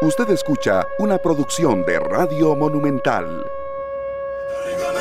Usted escucha una producción de Radio Monumental.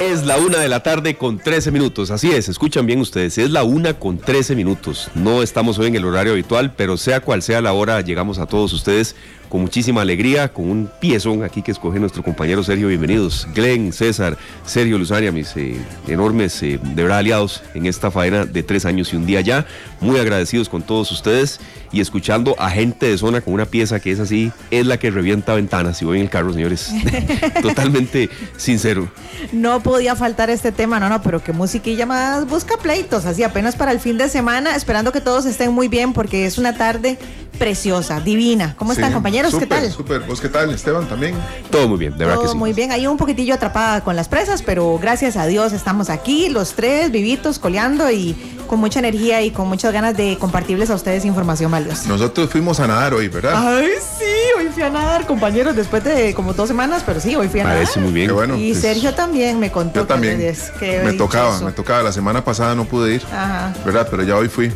Es la una de la tarde con 13 minutos. Así es, escuchan bien ustedes. Es la una con 13 minutos. No estamos hoy en el horario habitual, pero sea cual sea la hora, llegamos a todos ustedes con muchísima alegría, con un piezón aquí que escoge nuestro compañero Sergio. Bienvenidos, Glenn, César, Sergio Luzaria, mis eh, enormes, eh, de verdad, aliados en esta faena de tres años y un día ya. Muy agradecidos con todos ustedes y escuchando a gente de zona con una pieza que es así, es la que revienta ventanas. Si voy en el carro, señores, totalmente sincero. No podía faltar este tema, no, no, pero que musiquilla más busca pleitos, así apenas para el fin de semana, esperando que todos estén muy bien porque es una tarde preciosa, divina. ¿Cómo están, compañeros? ¿Qué tal? Súper, ¿vos qué tal, Esteban, también? Todo muy bien, de verdad que Todo sí. muy bien, ahí un poquitillo atrapada con las presas, pero gracias a Dios estamos aquí, los tres, vivitos, coleando y con mucha energía y con muchas ganas de compartirles a ustedes información valiosa. Nosotros fuimos a nadar hoy, ¿verdad? Ay, sí, hoy fui a nadar, compañeros, después de como dos semanas, pero sí, hoy fui a Parece nadar. muy bien. Qué bueno. Y pues, Sergio también me contó. Yo también. que me tocaba, dichoso. me tocaba. La semana pasada no pude ir, Ajá. ¿verdad? Pero ya hoy fui.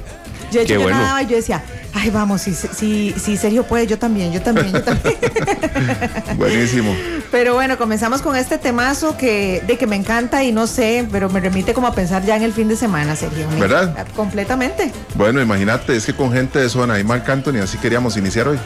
Yo, yo bueno. nadaba y yo decía, ay, vamos, si, si, si Sergio puede, yo también, yo también, yo también. Buenísimo. pero bueno, comenzamos con este temazo que, de que me encanta y no sé, pero me remite como a pensar ya en el fin de semana, Sergio. Me- ¿Verdad? Completamente. Bueno, imagínate, es que con gente de zona y Marc Anthony, así queríamos iniciar hoy.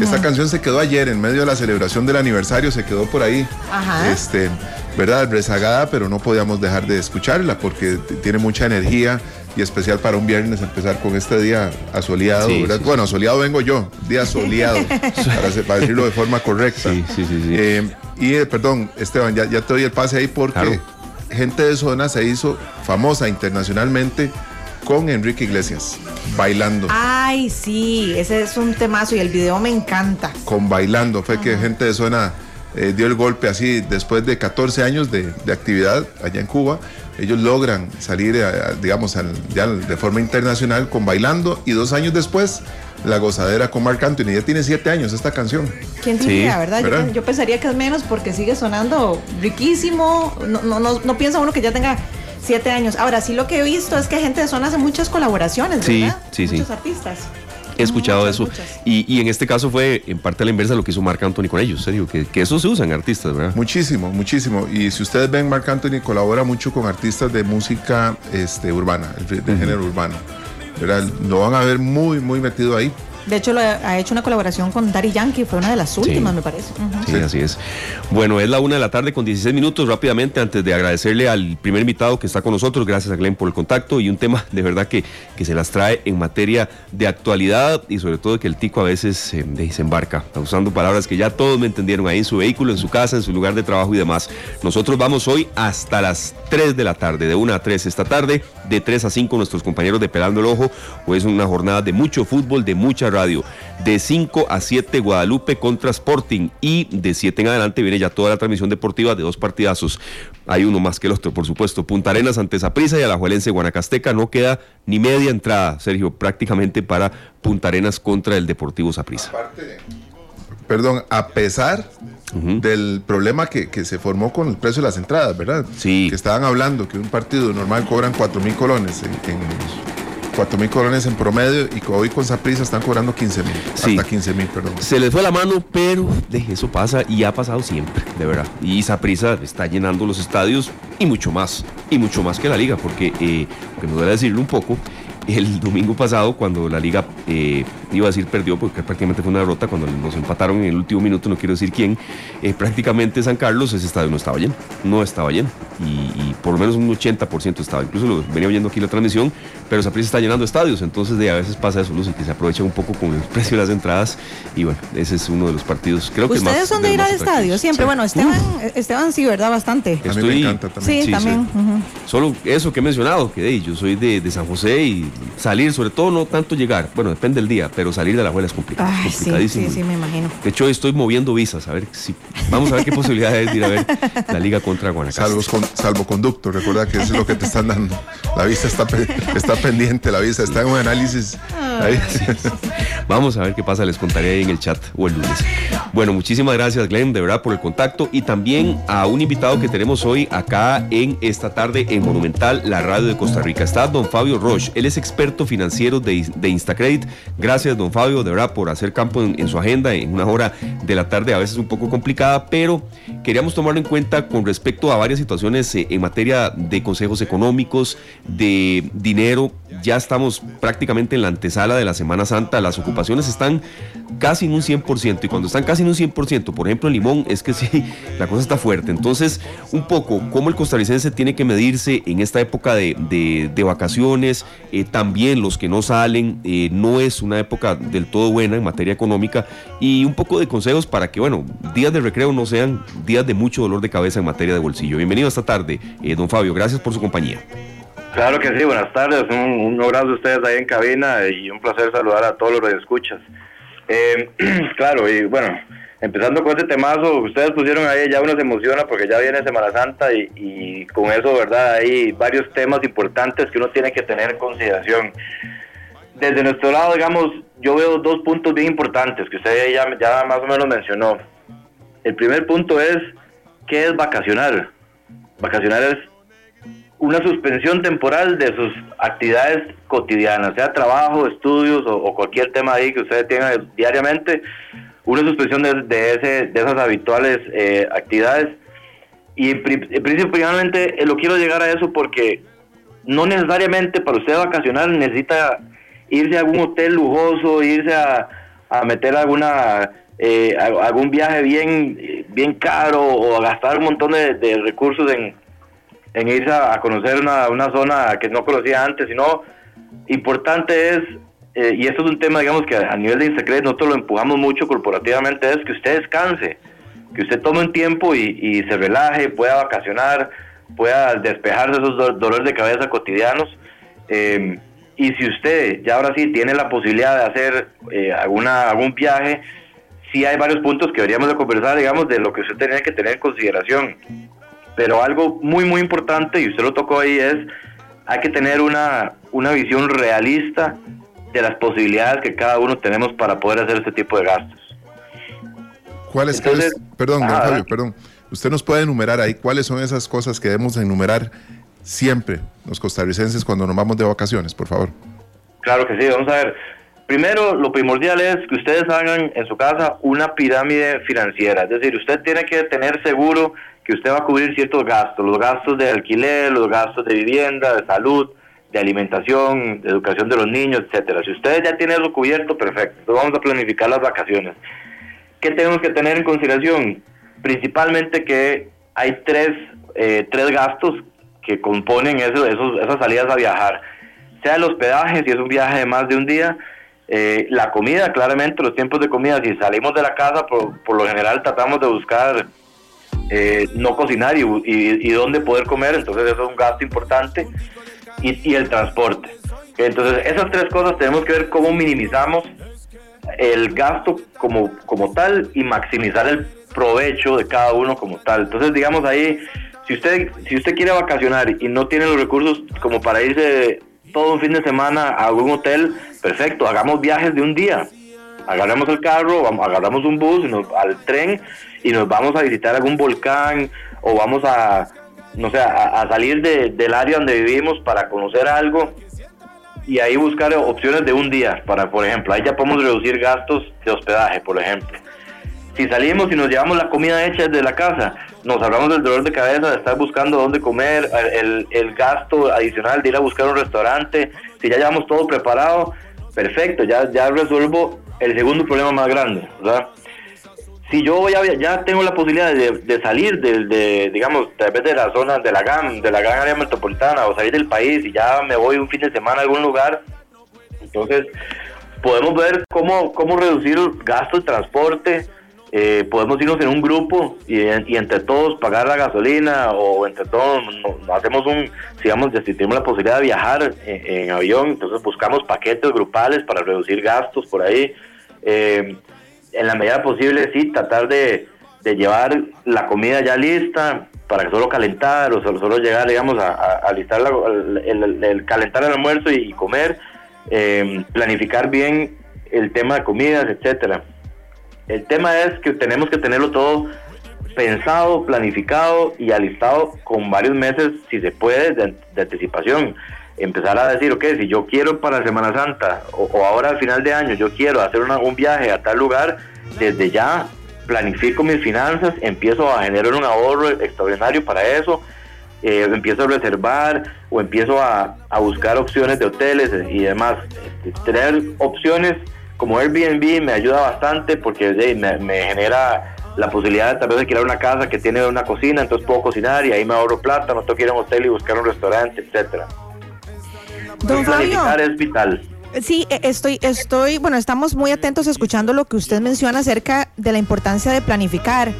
Esta canción se quedó ayer en medio de la celebración del aniversario, se quedó por ahí. Ajá. Este, ¿verdad? Rezagada, pero no podíamos dejar de escucharla porque tiene mucha energía y especial para un viernes empezar con este día asoleado, Sí, sí, sí. Bueno, soleado vengo yo, día soleado, para, decirlo de forma correcta. Sí, sí, sí, sí. Eh, y eh, perdón, Esteban, ya, ya te doy el pase ahí porque Claro. gente de zona se hizo famosa internacionalmente con Enrique Iglesias, bailando. Ay, sí, ese es un temazo y el video me encanta. Con bailando. Fue que gente de zona eh, dio el golpe así después de 14 años de, de actividad allá en Cuba. Ellos logran salir, eh, digamos, al- ya de forma internacional con bailando y dos años después la gozadera con Marc Anthony. Ya tiene siete años esta canción. ¿Quién Sí, diría, verdad? Yo, ¿verdad? pen- yo pensaría que es menos porque sigue sonando riquísimo. No, no, no, no piensa uno que ya tenga siete años. Ahora, sí lo que he visto es que gente de zona hace muchas colaboraciones, Sí, ¿verdad? sí, sí. Muchos artistas. He escuchado Muchas, eso. muchas. Y, y en este caso fue en parte a la inversa lo que hizo Marc Anthony con ellos, serio, que, que eso se usa en artistas, ¿verdad? Muchísimo, muchísimo. Y si ustedes ven, Marc Anthony colabora mucho con artistas de música este, urbana, de género urbano. ¿verdad? Lo van a ver muy, muy metido ahí. De hecho, lo ha hecho una colaboración con Daddy Yankee, fue una de las últimas, me parece. Sí, Sí. así es. Bueno, es la una de la tarde con 16 minutos. Rápidamente, antes de agradecerle al primer invitado que está con nosotros, gracias a Glenn por el contacto y un tema de verdad que, que se las trae en materia de actualidad y sobre todo que el tico a veces eh, de- se embarca, usando palabras que ya todos me entendieron ahí en su vehículo, en su casa, en su lugar de trabajo y demás. Nosotros vamos hoy hasta las 3 de la tarde, de 1 a 3 esta tarde, de 3 a 5 nuestros compañeros de Pelando el Ojo. Hoy es una jornada de mucho fútbol, de mucha radio. De 5 a 7 Guadalupe contra Sporting y de 7 en adelante viene ya toda la transmisión deportiva de dos partidazos. Hay uno más que el otro, por supuesto. Punta Arenas ante Saprissa y Alajuelense Guanacasteca. No queda ni media entrada, Sergio, prácticamente para Punta Arenas contra el Deportivo Saprissa. Perdón, a pesar del problema que, que se formó con el precio de las entradas, ¿verdad? Sí. Que estaban hablando que un partido normal cobran 4 mil colones en, en 4 mil colones en promedio y que hoy con Saprissa están cobrando 15 mil. Sí. Hasta 15 mil, perdón. Se les fue la mano, pero de eso pasa y ha pasado siempre, de verdad. Y Saprissa está llenando los estadios y mucho más, y mucho más que la liga, porque, eh, aunque me duele decirlo un poco, el domingo pasado, cuando la liga, eh, iba a decir perdió, porque prácticamente fue una derrota, cuando nos empataron en el último minuto, no quiero decir quién, eh, prácticamente San Carlos, ese estadio no estaba lleno, no estaba lleno, y, y por lo menos un 80% estaba, incluso lo venía oyendo aquí la transmisión, pero Saprissa está llenando estadios, entonces de a veces pasa eso, Lucy, que se aprovecha un poco con el precio de las entradas, y bueno, ese es uno de los partidos, creo que el Ustedes más- son de ir más al estadio, siempre. Sí. Bueno, Esteban, Esteban sí, ¿verdad? Bastante. A mí me Estoy- encanta también. Sí, Sí, también. sí. Solo eso que he mencionado, que hey, yo soy de, de San José y salir, sobre todo no tanto llegar, bueno, depende del día, pero salir de la abuela es complicado. Ay, sí, complicadísimo. sí, sí, me imagino. De hecho, estoy moviendo visas, a ver si. Vamos a ver qué posibilidades de ir a ver la liga contra Guanacaste. Salvo, con, salvoconducto, recuerda que eso es lo que te están dando. La visa está, está pendiente, la visa está en un análisis. Ahí. Vamos a ver qué pasa, les contaré ahí en el chat o el lunes. Bueno, muchísimas gracias Glenn, de verdad, por el contacto y también a un invitado que tenemos hoy acá en esta tarde en Monumental, la radio de Costa Rica. Está don Fabio Roche, él es experto financiero de, de Instacredit. Gracias don Fabio, de verdad, por hacer campo en, su agenda en una hora de la tarde, a veces un poco complicada, pero queríamos tomarlo en cuenta con respecto a varias situaciones eh, en materia de consejos económicos, de dinero. Ya estamos prácticamente en la antesala de la Semana Santa, las ocupaciones están casi en un 100% y cuando están casi en un 100%, por ejemplo en Limón, es que sí, la cosa está fuerte. Entonces, un poco cómo el costarricense tiene que medirse en esta época de, vacaciones, eh, también los que no salen, eh, no es una época del todo buena en materia económica y un poco de consejos para que, bueno, días de recreo no sean días de mucho dolor de cabeza en materia de bolsillo. Bienvenido esta tarde, eh, don Fabio, gracias por su compañía. Claro que sí, buenas tardes, un, un abrazo a ustedes ahí en cabina y un placer saludar a todos los que escuchas. Eh, claro, y bueno, empezando con este temazo, ustedes pusieron ahí, ya uno se emociona porque ya viene Semana Santa y, con eso, ¿verdad? Hay varios temas importantes que uno tiene que tener en consideración. Desde nuestro lado, digamos, yo veo dos puntos bien importantes que usted ya, ya más o menos mencionó. El primer punto es, ¿qué es vacacionar? Vacacionar es una suspensión temporal de sus actividades cotidianas, sea trabajo, estudios o, cualquier tema ahí que ustedes tengan diariamente, una suspensión de, ese, de esas habituales eh, actividades. Y principalmente eh, lo quiero llegar a eso porque no necesariamente para usted vacacionar necesita irse a algún hotel lujoso, irse a, meter alguna eh, algún viaje bien bien caro o a gastar un montón de recursos en, en irse a, conocer una, una, zona que no conocía antes, sino importante es, eh, y esto es un tema, digamos, que a, nivel de Instacred nosotros lo empujamos mucho corporativamente, es que usted descanse, que usted tome un tiempo y, se relaje, pueda vacacionar, pueda despejarse de esos dolores de cabeza cotidianos. Eh, y si usted ya ahora sí tiene la posibilidad de hacer eh, alguna, algún viaje, sí hay varios puntos que deberíamos de conversar, digamos, de lo que usted tenía que tener en consideración. Pero algo muy, muy importante, y usted lo tocó ahí, es hay que tener una, una visión realista de las posibilidades que cada uno tenemos para poder hacer este tipo de gastos. ¿Cuáles, Entonces, perdón, Fabio, perdón. Usted nos puede enumerar ahí cuáles son esas cosas que debemos enumerar siempre los costarricenses cuando nos vamos de vacaciones, por favor. Claro que sí, vamos a ver. Primero, lo primordial es que ustedes hagan en su casa una pirámide financiera, es decir, usted tiene que tener seguro que usted va a cubrir ciertos gastos, los gastos de alquiler, los gastos de vivienda, de salud, de alimentación, de educación de los niños, etcétera. Si ustedes ya tienen eso cubierto, perfecto. Entonces vamos a planificar las vacaciones. ¿Qué tenemos que tener en consideración? Principalmente que hay tres, eh, tres gastos que componen eso, esos, esas salidas a viajar. Sea el hospedaje, si es un viaje de más de un día, eh, la comida, claramente, los tiempos de comida, si salimos de la casa, por, por lo general tratamos de buscar eh, no cocinar y, y, dónde poder comer, entonces eso es un gasto importante, y, el transporte. Entonces esas tres cosas tenemos que ver cómo minimizamos el gasto como, como tal y maximizar el provecho de cada uno como tal. Entonces digamos ahí, si usted, si usted quiere vacacionar y no tiene los recursos como para irse todo un fin de semana a algún hotel, perfecto, hagamos viajes de un día agarramos el carro, agarramos un bus al tren y nos vamos a visitar algún volcán o vamos a, no sé, a, salir del área donde vivimos para conocer algo y ahí buscar opciones de un día, para por ejemplo, ahí ya podemos reducir gastos de hospedaje, por ejemplo. Si salimos y nos llevamos la comida hecha desde la casa, nos hablamos del dolor de cabeza de estar buscando dónde comer, el, el gasto adicional de ir a buscar un restaurante, si ya llevamos todo preparado, perfecto, ya, ya resuelvo el segundo problema más grande, ¿verdad? Si yo voy a, ya tengo la posibilidad de, salir de, digamos, tal vez de la zona de la GAM, de la gran área metropolitana, o salir del país y ya me voy un fin de semana a algún lugar, entonces podemos ver cómo, cómo reducir gastos de transporte, eh, podemos irnos en un grupo y, entre todos pagar la gasolina o entre todos hacemos un, digamos, si tenemos la posibilidad de viajar en, avión, entonces buscamos paquetes grupales para reducir gastos por ahí. Eh, en la medida posible, sí, tratar de, llevar la comida ya lista para que solo calentar o solo, llegar, digamos, a, a, listar el, calentar el almuerzo y, comer. Eh, planificar bien el tema de comidas, etcétera. El tema es que tenemos que tenerlo todo pensado, planificado y alistado con varios meses, si se puede, de, anticipación. Empezar a decir, ok, si yo quiero para Semana Santa o, ahora al final de año, yo quiero hacer un viaje a tal lugar, desde ya planifico mis finanzas, empiezo a generar un ahorro extraordinario para eso, eh, empiezo a reservar o empiezo a, buscar opciones de hoteles y demás. Este, tener opciones como Airbnb me ayuda bastante porque me, genera la posibilidad de tal vez alquilar una casa que tiene una cocina, entonces puedo cocinar y ahí me ahorro plata, no tengo que ir a un hotel y buscar un restaurante, etcétera. Don Fabio, es vital. Sí, e, estoy, estoy, bueno, estamos muy atentos escuchando lo que usted menciona acerca de la importancia de planificar.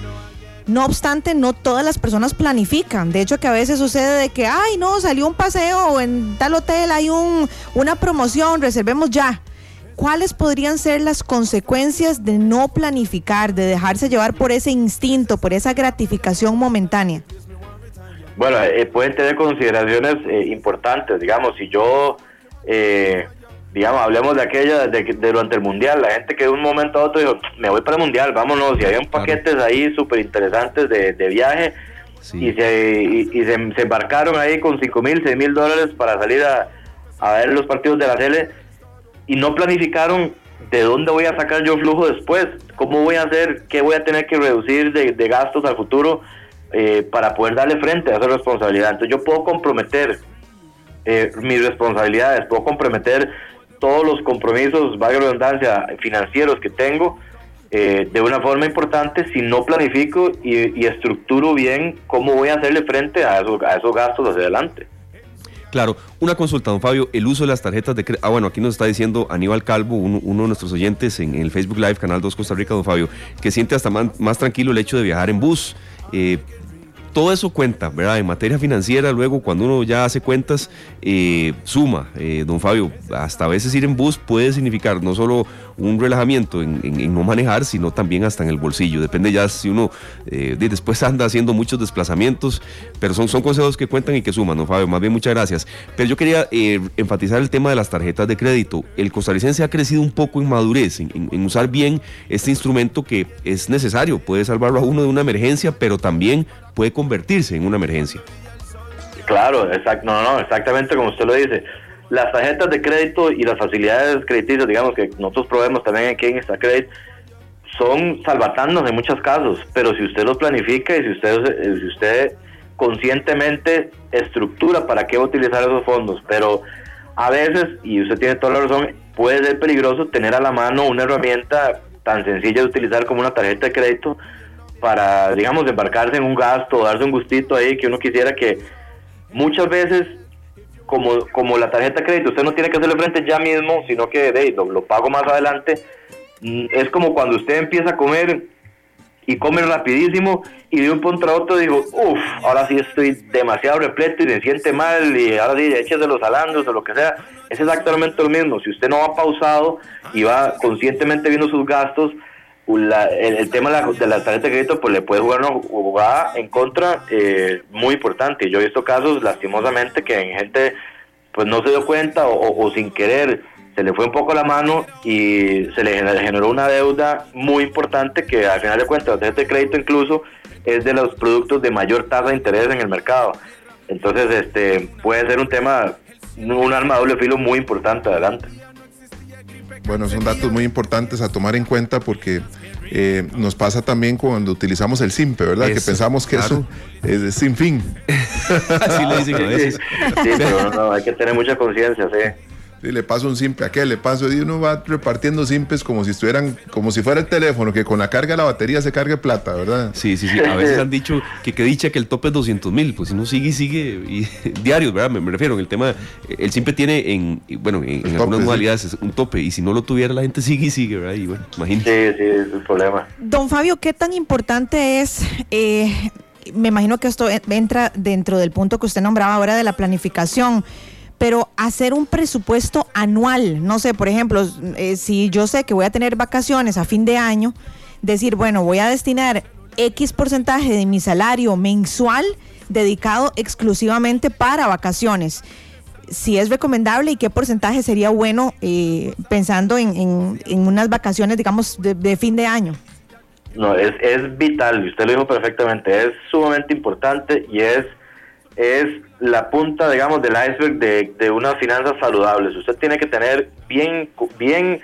No obstante, no todas las personas planifican. De hecho, que a veces sucede de que, ay, no, salió un paseo o en tal hotel hay un, una promoción, reservemos ya. ¿Cuáles podrían ser las consecuencias de no planificar, de dejarse llevar por ese instinto, por esa gratificación momentánea? Bueno, eh, pueden tener consideraciones eh, importantes. Digamos, si yo eh, digamos, hablemos de aquella, de, durante el mundial, la gente que de un momento a otro dijo, me voy para el mundial, vámonos, y habían paquetes ahí súper interesantes de, viaje, y, se, y, se, embarcaron ahí con 5 mil, 6 mil dólares para salir a, ver los partidos de la tele, y no planificaron de dónde voy a sacar yo flujo después, cómo voy a hacer, qué voy a tener que reducir de, gastos al futuro eh, para poder darle frente a esa responsabilidad. Entonces yo puedo comprometer eh, mis responsabilidades, puedo comprometer todos los compromisos, valga la redundancia, financieros que tengo eh, de una forma importante si no planifico y, estructuro bien cómo voy a hacerle frente a esos, a esos gastos hacia adelante. Claro, una consulta, don Fabio, el uso de las tarjetas de crédito. Ah, bueno, aquí nos está diciendo Aníbal Calvo, uno, de nuestros oyentes en, el Facebook Live, Canal 2 Costa Rica, don Fabio, que siente hasta más, tranquilo el hecho de viajar en bus. Eh, todo eso cuenta, ¿verdad? En materia financiera, luego cuando uno ya hace cuentas, eh, suma, eh, don Fabio, hasta a veces ir en bus puede significar no solo un relajamiento en, no manejar, sino también hasta en el bolsillo. Depende ya si uno eh, después anda haciendo muchos desplazamientos, pero son, son consejos que cuentan y que suman, don Fabio. Más bien, muchas gracias. Pero yo quería enfatizar el tema de las tarjetas de crédito. El costarricense ha crecido un poco en madurez, en usar bien este instrumento que es necesario, puede salvarlo a uno de una emergencia, pero también puede convertirse en una emergencia. Claro, exacto, no, no, exactamente como usted lo dice. Las tarjetas de crédito y las facilidades crediticias, digamos que nosotros probemos también aquí en esta credit, son salvatandos en muchos casos, pero si usted los planifica y si usted, si usted conscientemente estructura para qué va a utilizar esos fondos, pero a veces, y usted tiene toda la razón, puede ser peligroso tener a la mano una herramienta tan sencilla de utilizar como una tarjeta de crédito para, digamos, embarcarse en un gasto, darse un gustito ahí que uno quisiera que muchas veces, como, como la tarjeta crédito, usted no tiene que hacerle frente ya mismo, sino que lo, pago más adelante. Mm, es como cuando usted empieza a comer y come rapidísimo y de un punto a otro digo, uff, ahora sí estoy demasiado repleto y me siente mal y ahora sí échese los alandros o lo que sea. Es exactamente lo mismo. Si usted no va pausado y va conscientemente viendo sus gastos, el, tema de la, tarjeta de crédito pues le puede jugar una jugada en contra eh, muy importante. Yo he visto casos lastimosamente que en gente pues no se dio cuenta o, sin querer se le fue un poco la mano y se le generó una deuda muy importante que al final de cuentas la tarjeta de crédito incluso es de los productos de mayor tasa de interés en el mercado. Entonces este puede ser un tema, un arma de doble filo muy importante adelante. Bueno, son datos muy importantes a tomar en cuenta porque eh, nos pasa también cuando utilizamos el SIMPE, ¿verdad? que pensamos que eso es sin fin. Así le dicen a veces. Sí, pero no, hay que tener mucha conciencia, sí le paso un simple a aquel, le paso, y uno va repartiendo simples como si estuvieran, como si fuera el teléfono, que con la carga de la batería se cargue plata, ¿verdad? Sí, sí, sí. A veces han dicho que que dicha que el tope es 200 mil, pues si no sigue y sigue, y, diarios, ¿verdad? Me, refiero, en el tema, el simple tiene en, bueno, en, algunas modalidades un tope, y si no lo tuviera la gente sigue y sigue, ¿verdad? Y bueno, imagínate. Sí, sí, es el problema. Don Fabio, ¿qué tan importante es... Eh, me imagino que esto entra dentro del punto que usted nombraba ahora de la planificación pero hacer un presupuesto anual, no sé, por ejemplo, eh, si yo sé que voy a tener vacaciones a fin de año, decir, bueno, voy a destinar X porcentaje de mi salario mensual dedicado exclusivamente para vacaciones. si es recomendable y qué porcentaje sería bueno eh, pensando en, en- unas vacaciones, digamos, de, fin de año. No, es, es vital, usted lo dijo perfectamente, es sumamente importante y es, es la punta, digamos, del iceberg de, de unas finanzas saludables. Usted tiene que tener bien, bien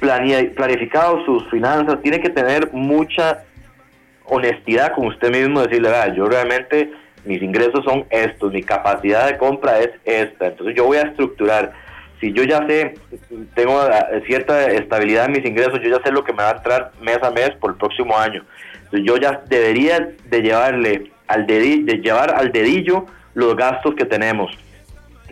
planificado sus finanzas, tiene que tener mucha honestidad con usted mismo, decirle, "Vea, yo realmente mis ingresos son estos, mi capacidad de compra es esta, entonces yo voy a estructurar. Si yo ya sé, tengo eh, cierta estabilidad en mis ingresos, yo ya sé lo que me va a entrar mes a mes por el próximo año. Yo ya debería de llevarle al dedi- de llevar al dedillo los gastos que tenemos.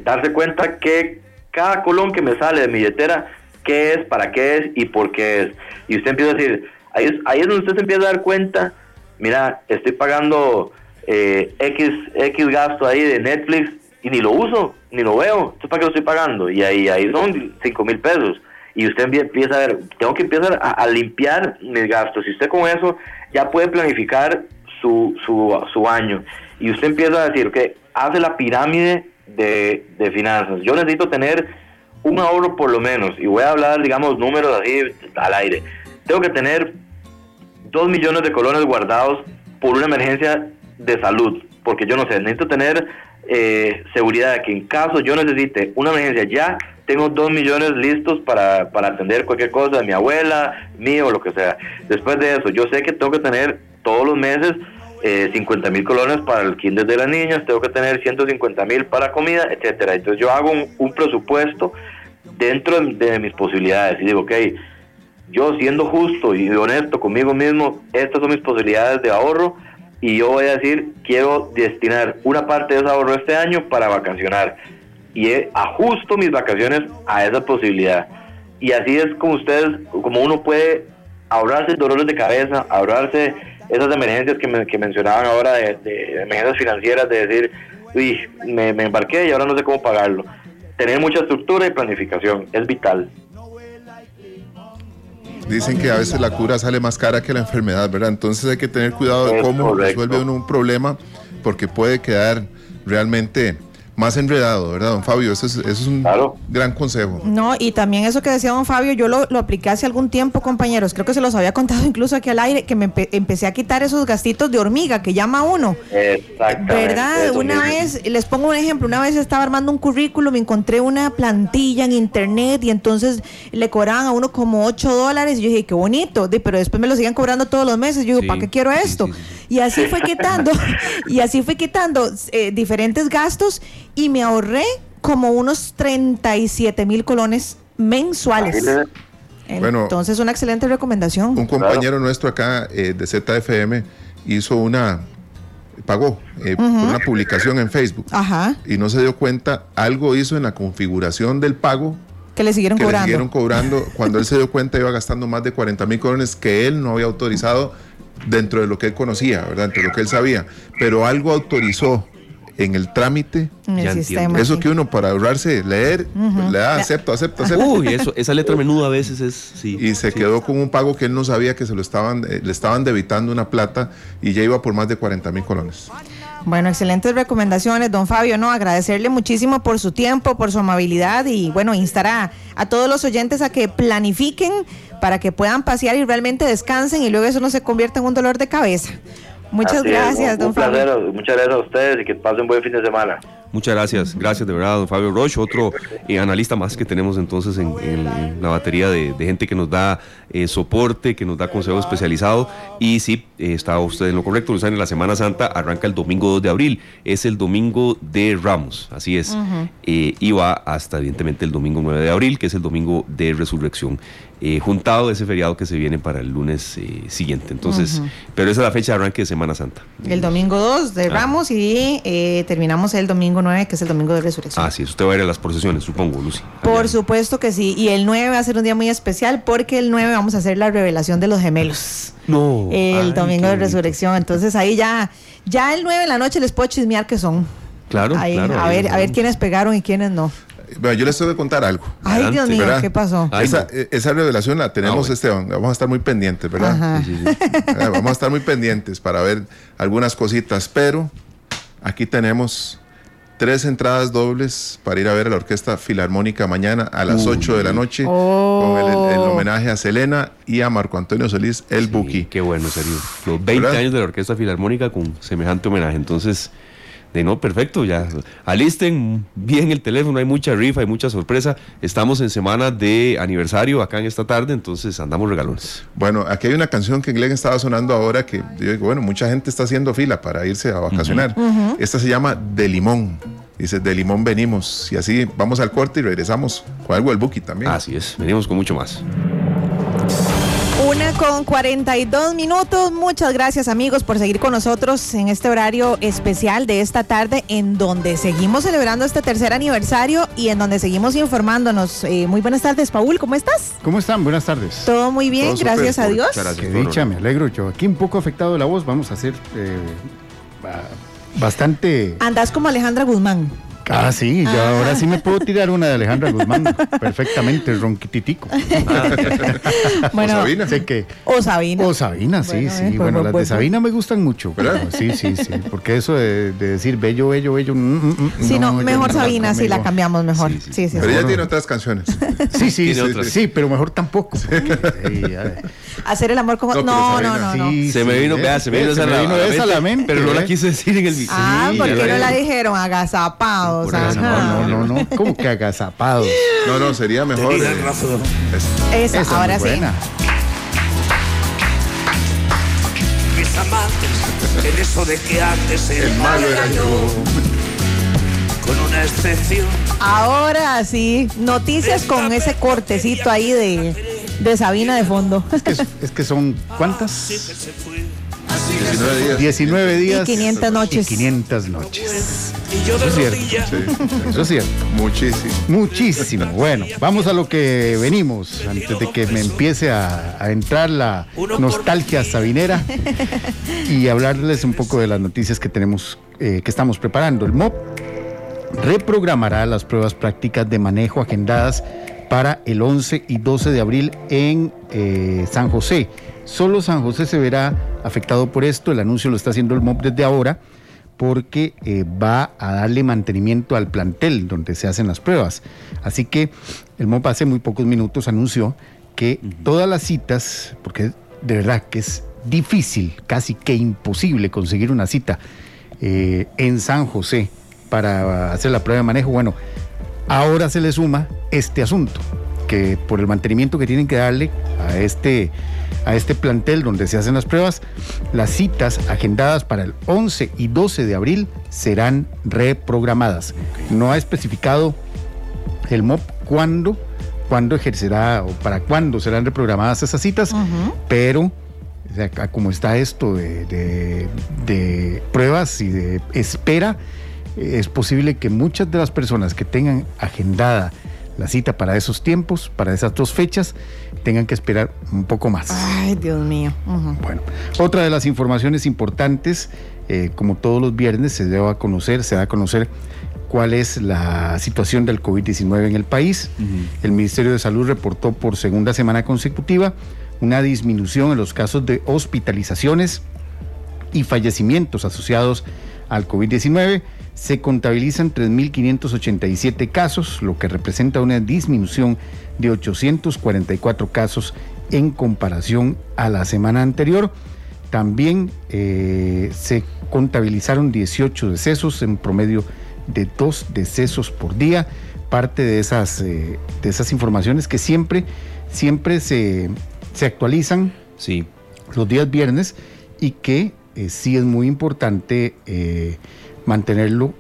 Darse cuenta que cada colón que me sale de mi billetera, qué es, para qué es y por qué es. Y usted empieza a decir, ahí es, ahí es donde usted se empieza a dar cuenta, mira, estoy pagando eh, X, X gasto ahí de Netflix y ni lo uso, ni lo veo, entonces para qué lo estoy pagando? Y ahí, ahí son 5 mil pesos. Y usted empie- empieza a ver, tengo que empezar a, a limpiar mis gastos. Y usted con eso ya puede planificar su, su, su año. Y usted empieza a decir, que hace la pirámide de, de finanzas. Yo necesito tener un ahorro por lo menos, y voy a hablar, digamos, números así al aire. Tengo que tener dos millones de colones guardados por una emergencia de salud, porque yo no sé, necesito tener eh, seguridad de que en caso yo necesite una emergencia ya, tengo dos millones listos para, para atender cualquier cosa de mi abuela, mío, lo que sea. Después de eso, yo sé que tengo que tener todos los meses eh, 50 mil colones para el kinder de las niñas, tengo que tener 150 mil para comida, etcétera. Entonces yo hago un, presupuesto dentro de, mis posibilidades y digo, ok, yo siendo justo y honesto conmigo mismo, estas son mis posibilidades de ahorro y yo voy a decir, quiero destinar una parte de ese ahorro este año para vacacionar y ajusto mis vacaciones a esa posibilidad. Y así es como ustedes, como uno puede ahorrarse dolores de cabeza, ahorrarse esas emergencias que, me- que mencionaban ahora de, de emergencias financieras, de decir, uy, me, me embarqué y ahora no sé cómo pagarlo. Tener mucha estructura y planificación es vital. Dicen que a veces la cura sale más cara que la enfermedad, ¿verdad? Entonces hay que tener cuidado de cómo resuelve uno un problema porque puede quedar realmente más enredado, ¿verdad, don Fabio? Eso es, eso es un Claro. gran consejo. No, y también eso que decía don Fabio, yo lo, lo apliqué hace algún tiempo, compañeros. Creo que se los había contado incluso aquí al aire, que me empe- empecé a quitar esos gastitos de hormiga que llama uno. Exactamente. ¿Verdad? eso Una mismo. vez, les pongo un ejemplo, una vez estaba armando un currículum, encontré una plantilla en internet y entonces le cobraban a uno como 8 dólares y yo dije, qué bonito, pero después me lo siguen cobrando todos los meses. Yo digo, Sí, ¿para qué quiero sí, esto? sí, sí, Y así fue quitando, y así fue quitando eh, diferentes gastos y me ahorré como unos 37 mil colones mensuales. Bueno, Entonces, una excelente recomendación. Un compañero nuestro acá eh, de ZFM hizo una, pagó eh, por una publicación en Facebook Ajá, y no se dio cuenta, algo hizo en la configuración del pago que le siguieron que le cobrando. siguieron cobrando. Cuando él se dio cuenta iba gastando más de 40 mil colones que él no había autorizado dentro de lo que él conocía, ¿verdad? Dentro de lo que él sabía. Pero algo autorizó en el trámite. en el sistema. Eso sí. que uno para ahorrarse, leer, pues, le da acepto, acepto, acepto. Uy, eso, esa letra menuda a veces es. Sí, y se sí. quedó con un pago que él no sabía que se lo estaban, eh, le estaban debitando una plata y ya iba por más de 40 mil colones. Bueno, excelentes recomendaciones, don Fabio. No, agradecerle muchísimo por su tiempo, por su amabilidad y bueno, instar a, a todos los oyentes a que planifiquen para que puedan pasear y realmente descansen y luego eso no se convierta en un dolor de cabeza. Muchas Así es, gracias, un- don un Fabio. placer, muchas gracias a ustedes y que pasen buen fin de semana. Muchas gracias, gracias de verdad, don Fabio Roche, otro eh, analista más que tenemos entonces en, en- en la batería de, de gente que nos da eh, soporte, que nos da consejo especializado. Y sí, eh, está usted en lo correcto, Luzán, la Semana Santa arranca el domingo 2 de abril, es el domingo de Ramos, así es. Eh, y va hasta evidentemente el domingo 9 de abril, que es el domingo de Resurrección. Eh, juntado ese feriado que se viene para el lunes eh, siguiente. Entonces, pero esa es la fecha de arranque de Semana Santa. El domingo 2 de Ah. Y eh, terminamos el domingo 9, que es el domingo de resurrección. Ah, sí, usted va a ir a las procesiones, supongo, Lucy. Por Allá. supuesto que sí. Y el 9 va a ser un día muy especial porque el 9 vamos a hacer la revelación de los gemelos. No. El Ay, domingo de resurrección. Entonces ahí ya, ya el 9 de la noche les puedo chismear que son. Claro, Ahí, claro. a ver, a ver quiénes pegaron y quiénes no. Bueno, yo les tengo que contar algo. Ay, Dios mío, ¿verdad? ¿qué pasó? Ay, esa, no. esa revelación la tenemos, Ah, bueno. Esteban. Vamos a estar muy pendientes, ¿verdad? Ajá. Sí, sí, sí. Eh, Vamos a estar muy pendientes para ver algunas cositas, pero aquí tenemos tres entradas dobles para ir a ver a la Orquesta Filarmónica mañana a las 8 de la noche Oh. con el, el homenaje a Selena y a Marco Antonio Solís, el Sí, Buki. Qué bueno, serio. Los 20 ¿Verdad? años de la Orquesta Filarmónica con semejante homenaje. Entonces, de no, perfecto, ya. Alisten bien el teléfono, hay mucha rifa, hay mucha sorpresa. Estamos en semana de aniversario acá en esta tarde, entonces andamos regalones. Bueno, aquí hay una canción que Glenn estaba sonando ahora que yo digo, bueno, mucha gente está haciendo fila para irse a vacacionar. Esta se llama De Limón. Dice, de Limón venimos. Y así vamos al corte y regresamos con algo del Buki también. Así es, venimos con mucho más. Con 42 minutos. Muchas gracias amigos por seguir con nosotros en este horario especial de esta tarde en donde seguimos celebrando este tercer aniversario y en donde seguimos informándonos. Eh, muy buenas tardes, Paul, ¿cómo estás? ¿Cómo están? Buenas tardes. Todo muy bien, Todo gracias a. Dios. Gracias. Qué dicha, me alegro yo. Aquí un poco afectado la voz, vamos a hacer eh, ba- bastante... Andas como Alejandra Guzmán. Ah, sí, yo ahora sí me puedo tirar una de Alejandra Guzmán perfectamente, ronquititico. Bueno, Sabina. sé que... o Sabina. O Sabina, sí, Bueno, sí. eh, pues, bueno, pues, las pues, de Sabina me gustan mucho. ¿Verdad? Sí, sí, sí. Porque eso de, de decir bello, bello, bello... mm, mm, mm, Sí, no, yo mejor no, Sabina, sí, la conmigo. cambiamos mejor. Sí, Sí, sí. sí, sí. Pero ella tiene otras canciones. Sí, sí, sí, sí, pero mejor tampoco. porque, sí, ya- Hacer el amor como. No, No, no, no, no. sí, Se me vino, ¿eh? vea, se me vino, Se esa, me vino esa a la mente, pero no la quise decir en el video. Ah, Sí, ¿por ya qué la no la dijeron? Agazapados. No, no, no, no. ¿Cómo que agazapados? No, no, sería mejor. eh, es- Esa, Esa ahora sí. mis amantes en eso de que antes el, el malo era yo. con una excepción Ahora sí. Noticias con ese cortecito ahí de, de Sabina de fondo. Es que, es que son, ¿cuántas? 19 días. 19 días. Y 500 noches. Y 500 noches. y yo de Eso es cierto. Sí, Eso es cierto. muchísimo. Muchísimo. Bueno, vamos a lo que venimos, antes de que me empiece a, a entrar la nostalgia sabinera y hablarles un poco de las noticias que tenemos, eh, que estamos preparando. El MOP reprogramará las pruebas prácticas de manejo agendadas para el 11 y 12 de abril en eh, San José. Solo San José se verá afectado por esto. El anuncio lo está haciendo el MOP desde ahora porque eh, va a darle mantenimiento al plantel donde se hacen las pruebas. Así que el MOP hace muy pocos minutos anunció que todas las citas, porque de verdad que es difícil, casi que imposible conseguir una cita eh, en San José para hacer la prueba de manejo, bueno, ahora se le suma este asunto, que por el mantenimiento que tienen que darle a este, a este plantel donde se hacen las pruebas, las citas agendadas para el 11 y 12 de abril serán reprogramadas. No ha especificado el MOP cuándo, cuándo ejercerá o para cuándo serán reprogramadas esas citas, pero o sea, acá como está esto de, de- de pruebas y de espera, es posible que muchas de las personas que tengan agendada la cita para esos tiempos, para esas dos fechas, tengan que esperar un poco más. Ay, Dios mío. Bueno, otra de las informaciones importantes, eh, como todos los viernes, se debe a conocer, se da a conocer cuál es la situación del COVID-19 en el país. El Ministerio de Salud reportó por segunda semana consecutiva una disminución en los casos de hospitalizaciones y fallecimientos asociados al COVID-19. Se contabilizan 3.587 casos, lo que representa una disminución de 844 casos en comparación a la semana anterior. También eh, se contabilizaron 18 decesos en promedio de dos decesos por día. Parte de esas, eh, de esas informaciones que siempre, siempre se, se actualizan Sí, los días viernes y que eh, sí es muy importante mantenerlo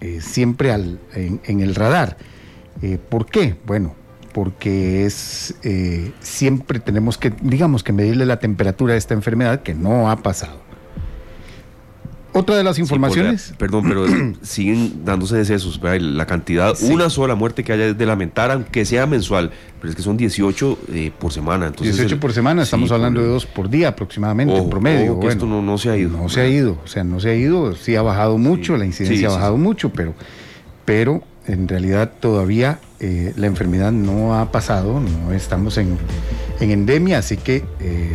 eh, siempre al- en, el radar. Eh, ¿Por qué? Bueno, porque es eh, siempre tenemos que, digamos, que medirle la temperatura a esta enfermedad que no ha pasado. Otra de las Sí, informaciones. por perdón, pero siguen dándose decesos. ¿verdad? La cantidad, Sí. una sola muerte que haya es de lamentar, aunque sea mensual, pero es que son 18 eh, por semana. Entonces 18 el- por semana, estamos sí, hablando de dos por día aproximadamente, en Ojo, promedio. ojo, que esto no- no se ha ido. No se ha ido, o sea, no se ha ido, sí ha bajado mucho, la incidencia ha bajado mucho, pero, pero en realidad todavía eh, la enfermedad no ha pasado, no estamos en, en endemia, así que eh,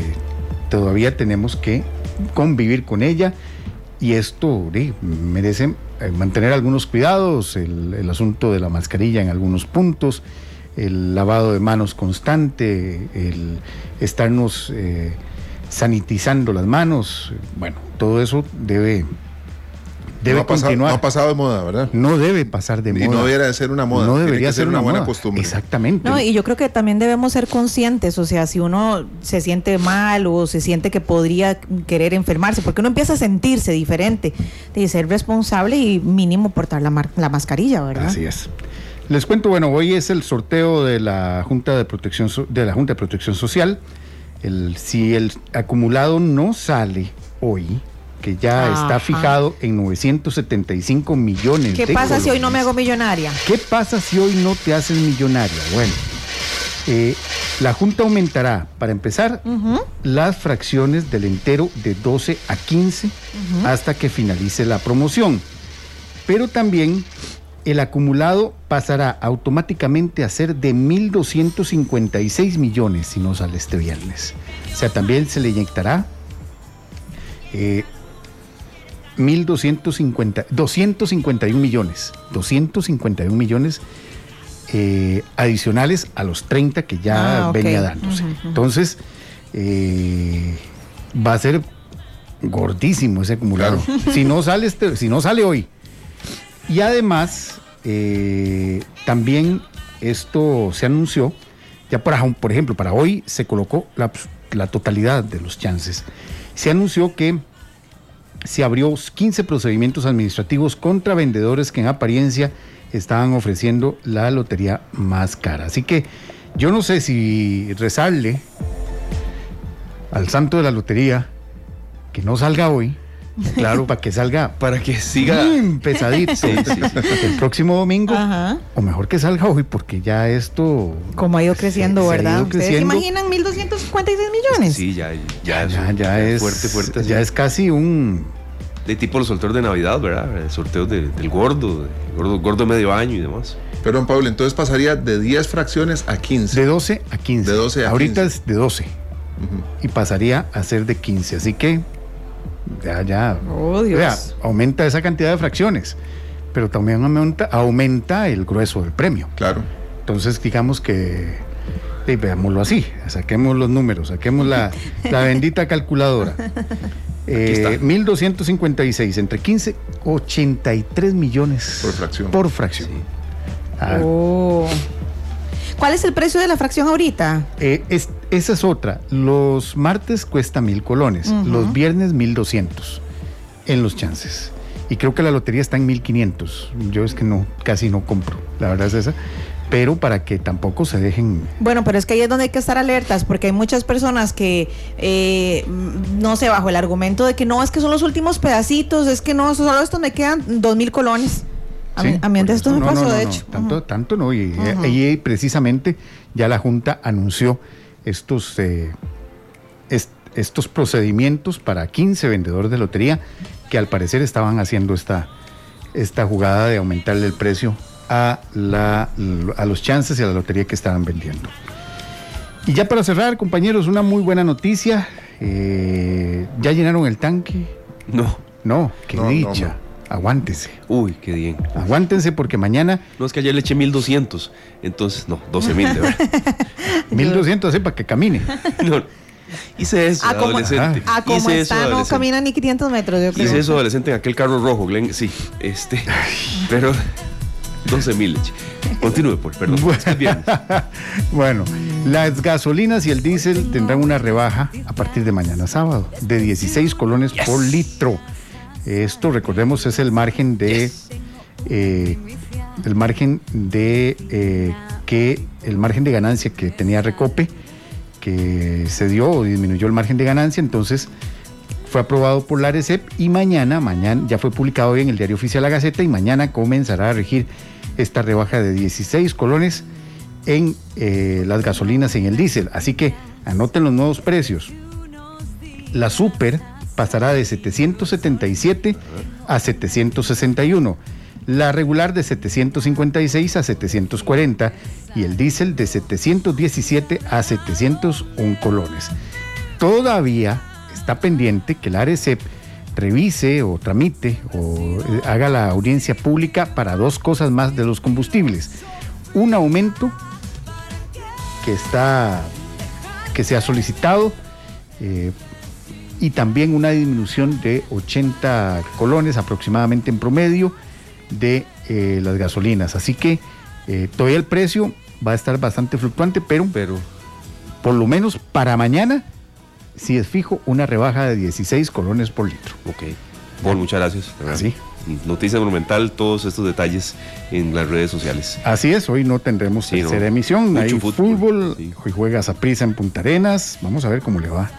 todavía tenemos que convivir con ella y esto merece eh, mantener algunos cuidados, el, el asunto de la mascarilla en algunos puntos, el lavado de manos constante, el estarnos eh, sanitizando las manos, bueno, todo eso debe, debe no, ha pasado, continuar. no ha pasado de moda, ¿verdad? No debe pasar de y moda. no debería de ser una moda. No tiene debería que ser una, buena moda. costumbre. Exactamente. No, y yo creo que también debemos ser conscientes, o sea, si uno se siente mal o se siente que podría querer enfermarse, porque uno empieza a sentirse diferente, de ser responsable y mínimo portar la, mar- la mascarilla, ¿verdad? Así es. Les cuento, bueno, hoy es el sorteo de la Junta de Protección So- de la Junta de Protección Social. El, si el acumulado no sale hoy, que ya Ajá. está fijado en 975 millones ¿Qué de pasa si hoy no me hago millonaria? ¿Qué pasa si hoy no te haces millonaria? Bueno, eh, la Junta aumentará, para empezar, las fracciones del entero de 12 a 15 hasta que finalice la promoción. Pero también el acumulado pasará automáticamente a ser de 1.256 millones si no sale este viernes. O sea, también se le inyectará eh, 1.250, 251 millones, 251 millones eh, adicionales a los 30 que ya Ah, venía dándose. Entonces, eh, va a ser gordísimo ese acumulado. Si no sale este, si no sale hoy. Y además, eh, también esto se anunció, ya para, por ejemplo, para hoy se colocó la, la totalidad de los chances. Se anunció que se abrió 15 procedimientos administrativos contra vendedores que en apariencia estaban ofreciendo la lotería más cara. Así que yo no sé si rezarle al santo de la lotería que no salga hoy, claro, para que salga Para que siga. bien pesadito Sí, sí, sí. el próximo domingo, Ajá. o mejor que salga hoy, porque ya esto Como ha ido creciendo, se- se ¿verdad? ido ¿Ustedes se imaginan 1.256 millones? Sí, ya, ya, ya, eso, ya es fuerte, fuerte. ya sí. es casi un de tipo los sorteos de Navidad, ¿verdad? El sorteo de- del gordo, del gordo, gordo de medio año y demás. Pero, don Pablo, entonces pasaría de 10 fracciones a 15. de 12 a 15. De 12 a Ahorita 15. es de 12 Ujú. y pasaría a ser de 15, así que ya ya Oh, Dios. vea, aumenta esa cantidad de fracciones, pero también aumenta aumenta el grueso del premio. Claro. Entonces, digamos que, veámoslo así, saquemos los números, saquemos la, la bendita calculadora. Eh, está. 1256 entre 15, 83 millones Por fracción. Por fracción. Ah, Oh. ¿Cuál es el precio de la fracción ahorita? eh, es- esa es otra. Los martes cuesta mil colones, los viernes 1200 en los chances. Y creo que la lotería está en 1500. Yo es que no, casi no compro, la verdad es esa. Pero para que tampoco se dejen Bueno, pero es que ahí es donde hay que estar alertas, porque hay muchas personas que, eh, no sé, bajo el argumento de que no, es que son los últimos pedacitos, es que no, solo esto me quedan dos mil colones. A, mí, Sí, a mí antes esto me. No, pasó, no, no, de no, hecho. Tanto, tanto no. Y, Ujú. y precisamente ya la Junta anunció estos, eh, est- estos procedimientos para 15 vendedores de lotería que al parecer estaban haciendo esta, esta jugada de aumentarle el precio a, la, a los chances y a la lotería que estaban vendiendo. Y ya para cerrar, compañeros, una muy buena noticia. Eh, ¿Ya llenaron el tanque? No. No, qué No, no, dicha. No. Aguántese. Uy, qué bien. Aguántense porque mañana No, es que ayer le eché 1200. Entonces, no, 12000, de verdad. 1200 así para que camine. No, hice eso, Ah, como- adolescente. Ah, como hice está, no adolescente. camina ni 500 metros, yo creo. Hice eso adolescente en aquel carro rojo, Glenn. Sí, este. Pero 12 mil. Continúe, por perdón. Es que es viernes. bueno, las gasolinas y el diésel tendrán una rebaja a partir de mañana sábado de 16 colones por litro. Esto, recordemos, es el margen de eh, el margen de eh, que el margen de ganancia que tenía Recope, que se dio o disminuyó el margen de ganancia, entonces fue aprobado por la ARECEP y mañana, mañana ya fue publicado hoy en el diario oficial La Gaceta y mañana comenzará a regir esta rebaja de 16 colones en eh, las gasolinas en el diésel. Así que anoten los nuevos precios. La super pasará de 777 a 761. La regular de 756 a 740 y el diésel de 717 a 701 colones. Todavía está pendiente que la ARECEP revise o tramite o eh, haga la audiencia pública para dos cosas más de los combustibles. Un aumento que está que se ha solicitado eh, y también una disminución de 80 colones aproximadamente en promedio de eh, las gasolinas. Así que eh, todavía el precio va a estar bastante fluctuante, pero, Pero por lo menos para mañana, si es fijo, una rebaja de 16 colones por litro. Ok. Bueno, muchas gracias. Así. Noticia Monumental, todos estos detalles en las redes sociales. Así es, hoy no tendremos Sí, tercera no. emisión. Mucho Hay fútbol, fútbol, sí. hoy juega Saprissa en Punta Arenas. Vamos a ver cómo le va.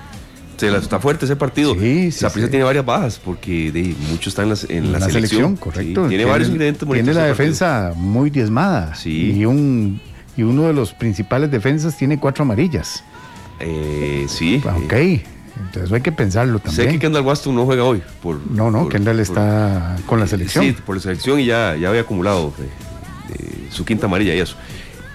Se la- está fuerte ese partido. Sí, sí, sí. tiene varias bajas porque de, muchos están en, las- en la, la selección. correcto. Sí, tiene, varios ingredientes Tiene la partido. defensa muy diezmada. Sí. Y, un, y uno de los principales defensas tiene cuatro amarillas. Eh, sí. Ok. eh, Entonces hay que pensarlo sé que también. Kendall Waston no juega hoy. Por, No, no, por- Kendall por- está con la selección. Sí, por la selección y ya, ya había acumulado eh, eh, su quinta amarilla y eso.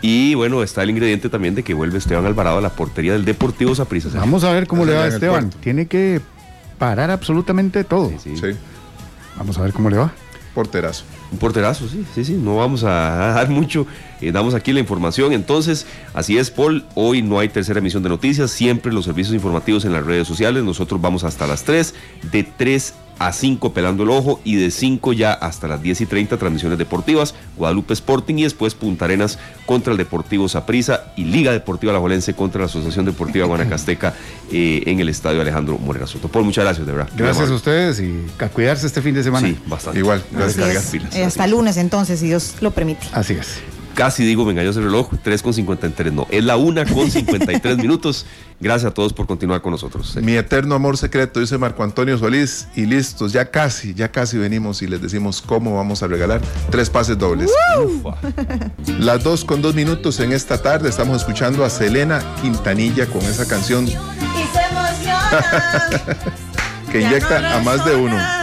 Y bueno, está el ingrediente también de que vuelve Esteban Alvarado a la portería del Deportivo Saprissa. Vamos a ver cómo le va a Esteban. Tiene que parar absolutamente todo. Sí, sí. Sí, Vamos a ver cómo le va. porterazo. Un porterazo, sí, sí, sí, no vamos a dar mucho, eh, damos aquí la información. Entonces, así es, Paul, hoy no hay tercera emisión de noticias, siempre los servicios informativos en las redes sociales, nosotros vamos hasta las 3, de 3 a 5 pelando el ojo y de 5 ya hasta las 10 y 30 transmisiones deportivas, Guadalupe Sporting y después Punta Arenas contra el Deportivo Saprissa y Liga Deportiva La Jolense contra la Asociación Deportiva Guanacasteca eh, en el Estadio Alejandro Morera Soto. Paul, muchas gracias, de verdad. Gracias a ustedes y a cuidarse este fin de semana. Sí, bastante. Igual, gracias. Así es. pilas, Eh, así hasta es. lunes entonces, si Dios lo permite. Así es. Casi digo, me engañó ese reloj, 3 con 53, no, es la 1 con 53 minutos. Gracias a todos por continuar con nosotros. Mi eterno amor secreto, dice Marco Antonio Solís. Y listos, ya casi, ya casi venimos y les decimos cómo vamos a regalar tres pases dobles. Ufa. Las dos con dos minutos en esta tarde estamos escuchando a Selena Quintanilla con esa canción que inyecta a más de uno.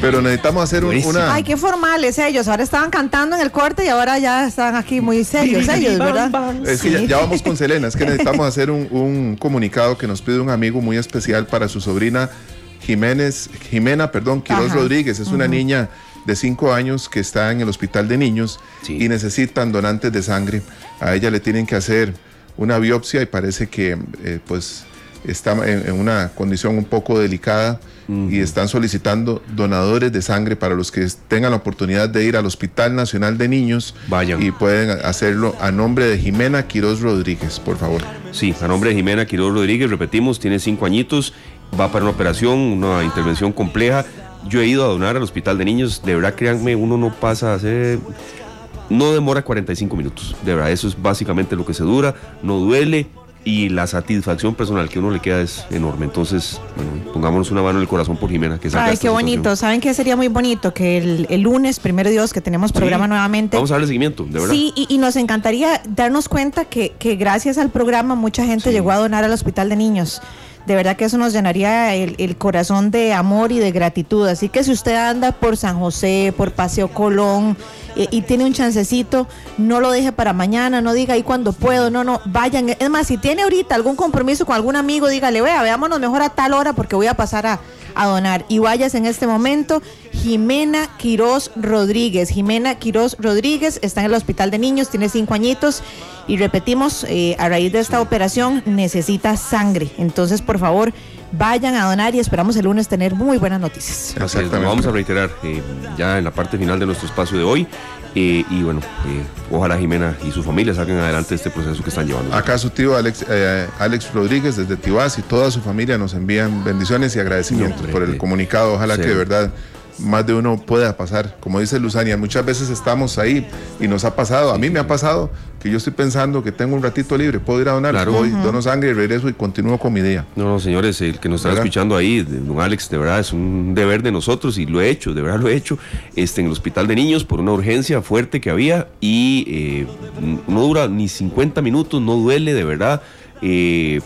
Pero necesitamos hacer un- una... Ay, qué formales ellos. Ahora estaban cantando en el corte y ahora ya están aquí muy serios ellos, ¿verdad? Es que ya, Sí. ya vamos con Selena, es que necesitamos hacer un, un comunicado que nos pide un amigo muy especial para su sobrina Jiménez, Jimena, perdón, Quiroz Ajá. Rodríguez. Es una niña de 5 años que está en el hospital de niños Sí. y necesitan donantes de sangre. A ella le tienen que hacer una biopsia y parece que eh, pues está en, en una condición un poco delicada y están solicitando donadores de sangre para los que tengan la oportunidad de ir al Hospital Nacional de Niños Vayan. y pueden hacerlo a nombre de Jimena Quiroz Rodríguez, por favor. Sí, a nombre de Jimena Quiroz Rodríguez, repetimos, tiene 5 añitos, va para una operación, una intervención compleja. Yo he ido a donar al hospital de niños, de verdad, créanme, uno no pasa a hacer. No demora 45 minutos, de verdad, eso es básicamente lo que se dura, no duele y la satisfacción personal que uno le queda es enorme. Entonces, bueno, pongámonos una mano en el corazón por Jimena, que salga Ay, qué bonito. ¿Saben qué sería muy bonito? Que el, el lunes, primero Dios, que tenemos programa Sí, nuevamente. Vamos a darle seguimiento, de verdad. Sí, y, y nos encantaría darnos cuenta que, que gracias al programa mucha gente Sí. llegó a donar al Hospital de Niños. De verdad que eso nos llenaría el, el corazón de amor y de gratitud. Así que si usted anda por San José, por Paseo Colón eh, y tiene un chancecito, no lo deje para mañana, no diga ahí cuando puedo, no, no, vayan. Es más, si tiene ahorita algún compromiso con algún amigo, dígale, vea, veámonos mejor a tal hora porque voy a pasar a, a donar. Y vayas en este momento, Jimena Quiroz Rodríguez. Jimena Quiroz Rodríguez está en el Hospital de Niños, tiene cinco añitos. Y repetimos, eh, a raíz de esta operación necesita sangre. Entonces, por favor, vayan a donar y esperamos el lunes tener muy buenas noticias. Exactamente. vamos a reiterar eh, ya en la parte final de nuestro espacio de hoy. eh, y bueno, eh, ojalá Jimena y su familia saquen adelante este proceso que están llevando. Acá su tío Alex, eh, Alex Rodríguez desde Tibás y toda su familia nos envían bendiciones y agradecimientos Hombre, por el eh, comunicado. Ojalá sí. que de verdad más de uno pueda pasar. Como dice Luzania, muchas veces estamos ahí y nos ha pasado. A mí me ha pasado que yo estoy pensando que tengo un ratito libre, puedo ir a donar, Claro. voy, dono sangre y regreso y continúo con mi día. No, no, señores, el que nos está escuchando ahí, don Alex, de verdad es un deber de nosotros y lo he hecho, de verdad lo he hecho, este, en el hospital de niños por una urgencia fuerte que había y eh, no dura ni 50 minutos, no duele, de verdad. eh,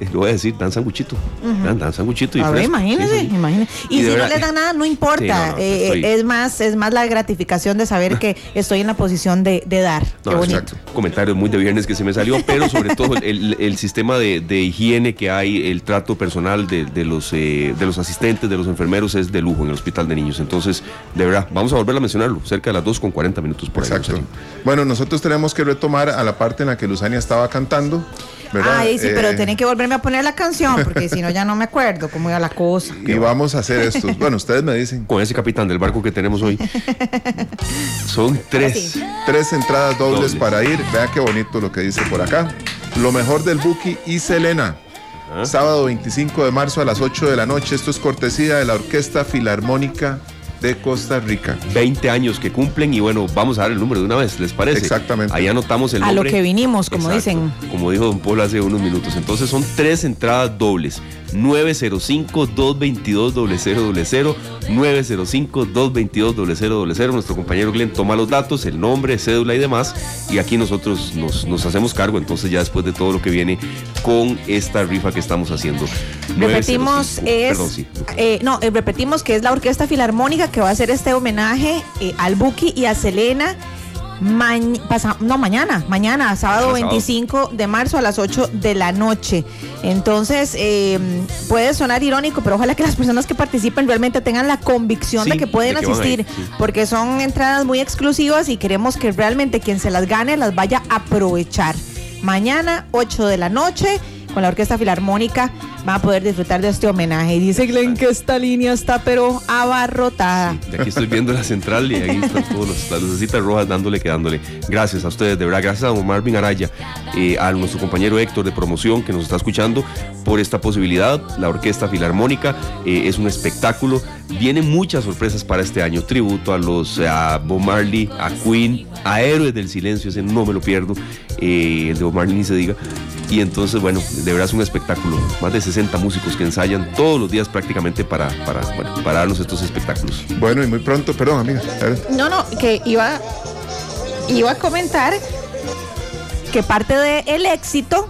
lo voy a decir, dan sanguchito. dan, dan sanguchito y A ver, fresco. imagínese, Sí, sí. imagínese. Y, si verdad- no le dan nada, no importa. Sí, no, no, Eh, estoy- es más, es más la gratificación de saber que estoy en la posición de, de dar. No, Qué bonito. exacto. Comentarios muy de viernes que se me salió, pero sobre todo el, el sistema de, de higiene que hay, el trato personal de, de los, eh, de los asistentes, de los enfermeros es de lujo en el hospital de niños. Entonces, de verdad, vamos a volver a mencionarlo, cerca de las 2 con 40 minutos por ahí. Exacto. Bueno, nosotros tenemos que retomar a la parte en la que Luzania estaba cantando, ¿verdad? Ay, sí, pero Eh, tienen que volverme a poner la canción, porque si no ya no me acuerdo cómo iba la cosa. Y vamos a hacer esto. Bueno, ustedes me dicen. Con ese capitán del barco que tenemos hoy. Son tres. Sí. Tres entradas dobles, Dobles. para ir. Vea qué bonito lo que dice por acá. Lo mejor del Buki y Selena. Ah. Sábado 25 de marzo a las 8 de la noche. Esto es cortesía de la Orquesta Filarmónica de Costa Rica. 20 años que cumplen y bueno, vamos a dar el número de una vez, ¿les parece? Exactamente. Ahí anotamos el A lo nombre. que vinimos, como dicen. Como dijo Don Polo hace unos minutos. Entonces son tres entradas dobles. 905-222-0000, 905-222-0000. Nuestro compañero Glenn toma los datos, el nombre, cédula y demás. Y aquí nosotros nos, nos hacemos cargo entonces ya después de todo lo que viene con esta rifa que estamos haciendo. Repetimos, 905, es. Perdón, sí. eh, no, eh, repetimos que es la Orquesta Filarmónica que va a hacer este homenaje eh, al Buki y a Selena. mañ- pasa- no, mañana, mañana, sábado Mañana, sábado. 25 de marzo a las 8 de la noche. Entonces, eh, puede sonar irónico, pero ojalá que las personas que participen realmente tengan la convicción Sí, de que pueden de que asistir, sí. porque son entradas muy exclusivas y queremos que realmente quien se las gane las vaya a aprovechar. Mañana, 8 de la noche, con la Orquesta Filarmónica, van a poder disfrutar de este homenaje. Y dice Glenn que esta línea está pero abarrotada. De aquí estoy viendo la central y ahí están todas las lucecitas rojas dándole, quedándole. Gracias a ustedes, de verdad. Gracias a don Marvin Araya, eh, a nuestro compañero Héctor de promoción que nos está escuchando por esta posibilidad. La Orquesta Filarmónica eh, es un espectáculo. Vienen muchas sorpresas para este año. Tributo a los a Bob Marley, a Queen, a Héroes del Silencio, ese no me lo pierdo. Eh, el de Bob Marley ni se diga. Y entonces, bueno, de verdad es un espectáculo. Más de 60 músicos que ensayan todos los días prácticamente para, para, bueno, para darnos estos espectáculos. Bueno, y muy pronto, perdón, amiga. a ver. No, no, que iba, iba a comentar que parte del éxito,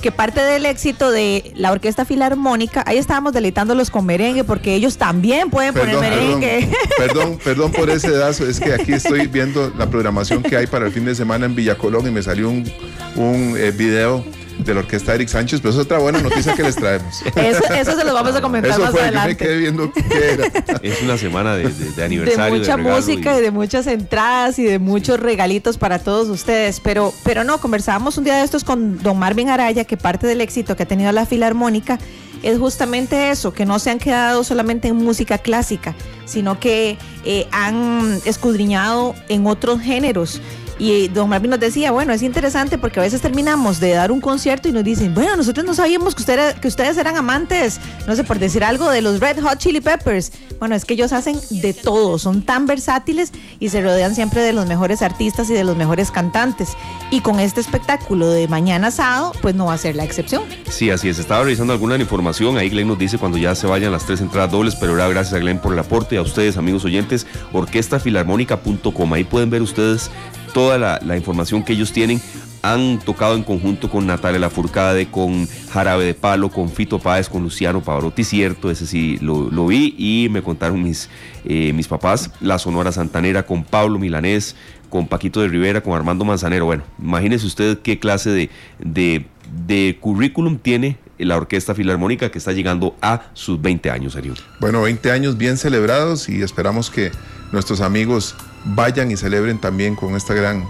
que parte del éxito de la Orquesta Filarmónica, ahí estábamos deleitándolos con merengue, porque ellos también pueden poner Perdón, merengue. perdón, perdón por ese dazo. Es que aquí estoy viendo la programación que hay para el fin de semana en Villa Colón y me salió un, un eh, video de la orquesta Eric Sánchez, pero es otra buena noticia que les traemos. Eso, eso se lo vamos a comentar Eso más fue, yo me adelante. quedé viendo qué era. Es una semana de, de- de de aniversario. mucha música y... de muchas entradas y de muchos regalitos para todos ustedes. Pero, pero no, conversábamos un día de estos con don Marvin Araya, que parte del éxito que ha tenido la Filarmónica es justamente eso, que no se han quedado solamente en música clásica, sino que eh, han escudriñado en otros géneros. Y don Marvin nos decía, bueno, es interesante porque a veces terminamos de dar un concierto y nos dicen, bueno, nosotros no sabíamos que, ustedes que ustedes eran amantes, no sé, por decir algo, de los Red Hot Chili Peppers. Bueno, es que ellos hacen de todo, son tan versátiles y se rodean siempre de los mejores artistas y de los mejores cantantes. Y con este espectáculo de mañana sábado, pues no va a ser la excepción. Sí, así es. Estaba revisando alguna información. Ahí Glenn nos dice cuando ya se vayan las tres entradas dobles, pero ahora gracias a Glenn por el aporte y a ustedes, amigos oyentes, orquestafilarmónica.com. Ahí pueden ver ustedes toda la, información que ellos tienen. Han tocado en conjunto con Natalia Lafourcade, con Jarabe de Palo, con Fito Páez, con Luciano Pavarotti, cierto, ese sí lo, lo vi y me contaron mis, eh, mis papás, la Sonora Santanera, con Pablo Milanés, con Paquito de Rivera, con Armando Manzanero. Bueno, imagínese usted qué clase de, de, de currículum tiene la Orquesta Filarmónica que está llegando a sus 20 años, Ariel. Bueno, 20 años bien celebrados y esperamos que nuestros amigos vayan y celebren también con esta gran,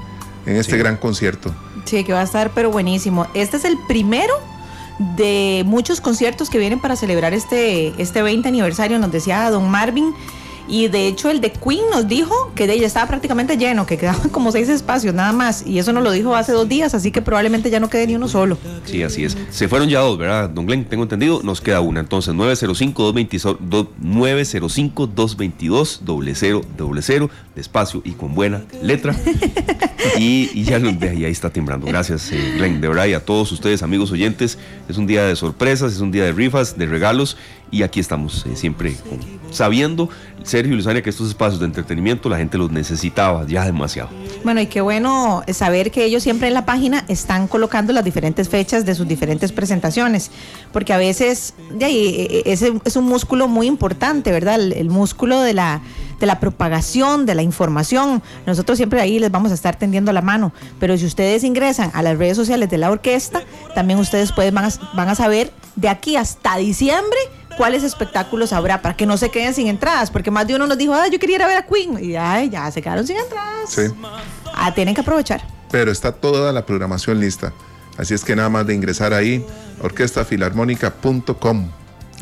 en este Sí. gran concierto. Sí, que va a estar pero buenísimo. Este es el primero de muchos conciertos que vienen para celebrar este, este 20 aniversario, nos decía don Marvin. Y de hecho el de Queen nos dijo que de ella estaba prácticamente lleno, que quedaban como seis espacios nada más. Y eso nos lo dijo hace dos días, así que probablemente ya no quede ni uno solo. Sí, así es. Se fueron ya dos, ¿verdad, don Glenn? Tengo entendido, nos queda una. Entonces, 905-222-0000, despacio y con buena letra. y, y ya lo y ahí está timbrando. Gracias, eh, Glenn. De verdad, y a todos ustedes, amigos oyentes, es un día de sorpresas, es un día de rifas, de regalos. Y aquí estamos eh, siempre sabiendo ser Sergio y Luzania, que estos espacios de entretenimiento la gente los necesitaba ya demasiado. Bueno, y qué bueno saber que ellos siempre en la página están colocando las diferentes fechas de sus diferentes presentaciones, porque a veces de ahí, e, e, es un músculo muy importante, ¿verdad? El, el músculo de la, de la propagación, de la información. Nosotros siempre ahí les vamos a estar tendiendo la mano, pero si ustedes ingresan a las redes sociales de la orquesta, también ustedes pueden, van, a, van a saber de aquí hasta diciembre cuáles espectáculos habrá para que no se queden sin entradas, porque más de uno nos dijo, ah, yo quería ir a ver a Queen y ay, ya se quedaron sin entradas. Sí. Ah, tienen que aprovechar. Pero está toda la programación lista. Así es que nada más de ingresar ahí, orquestafilarmónica.com.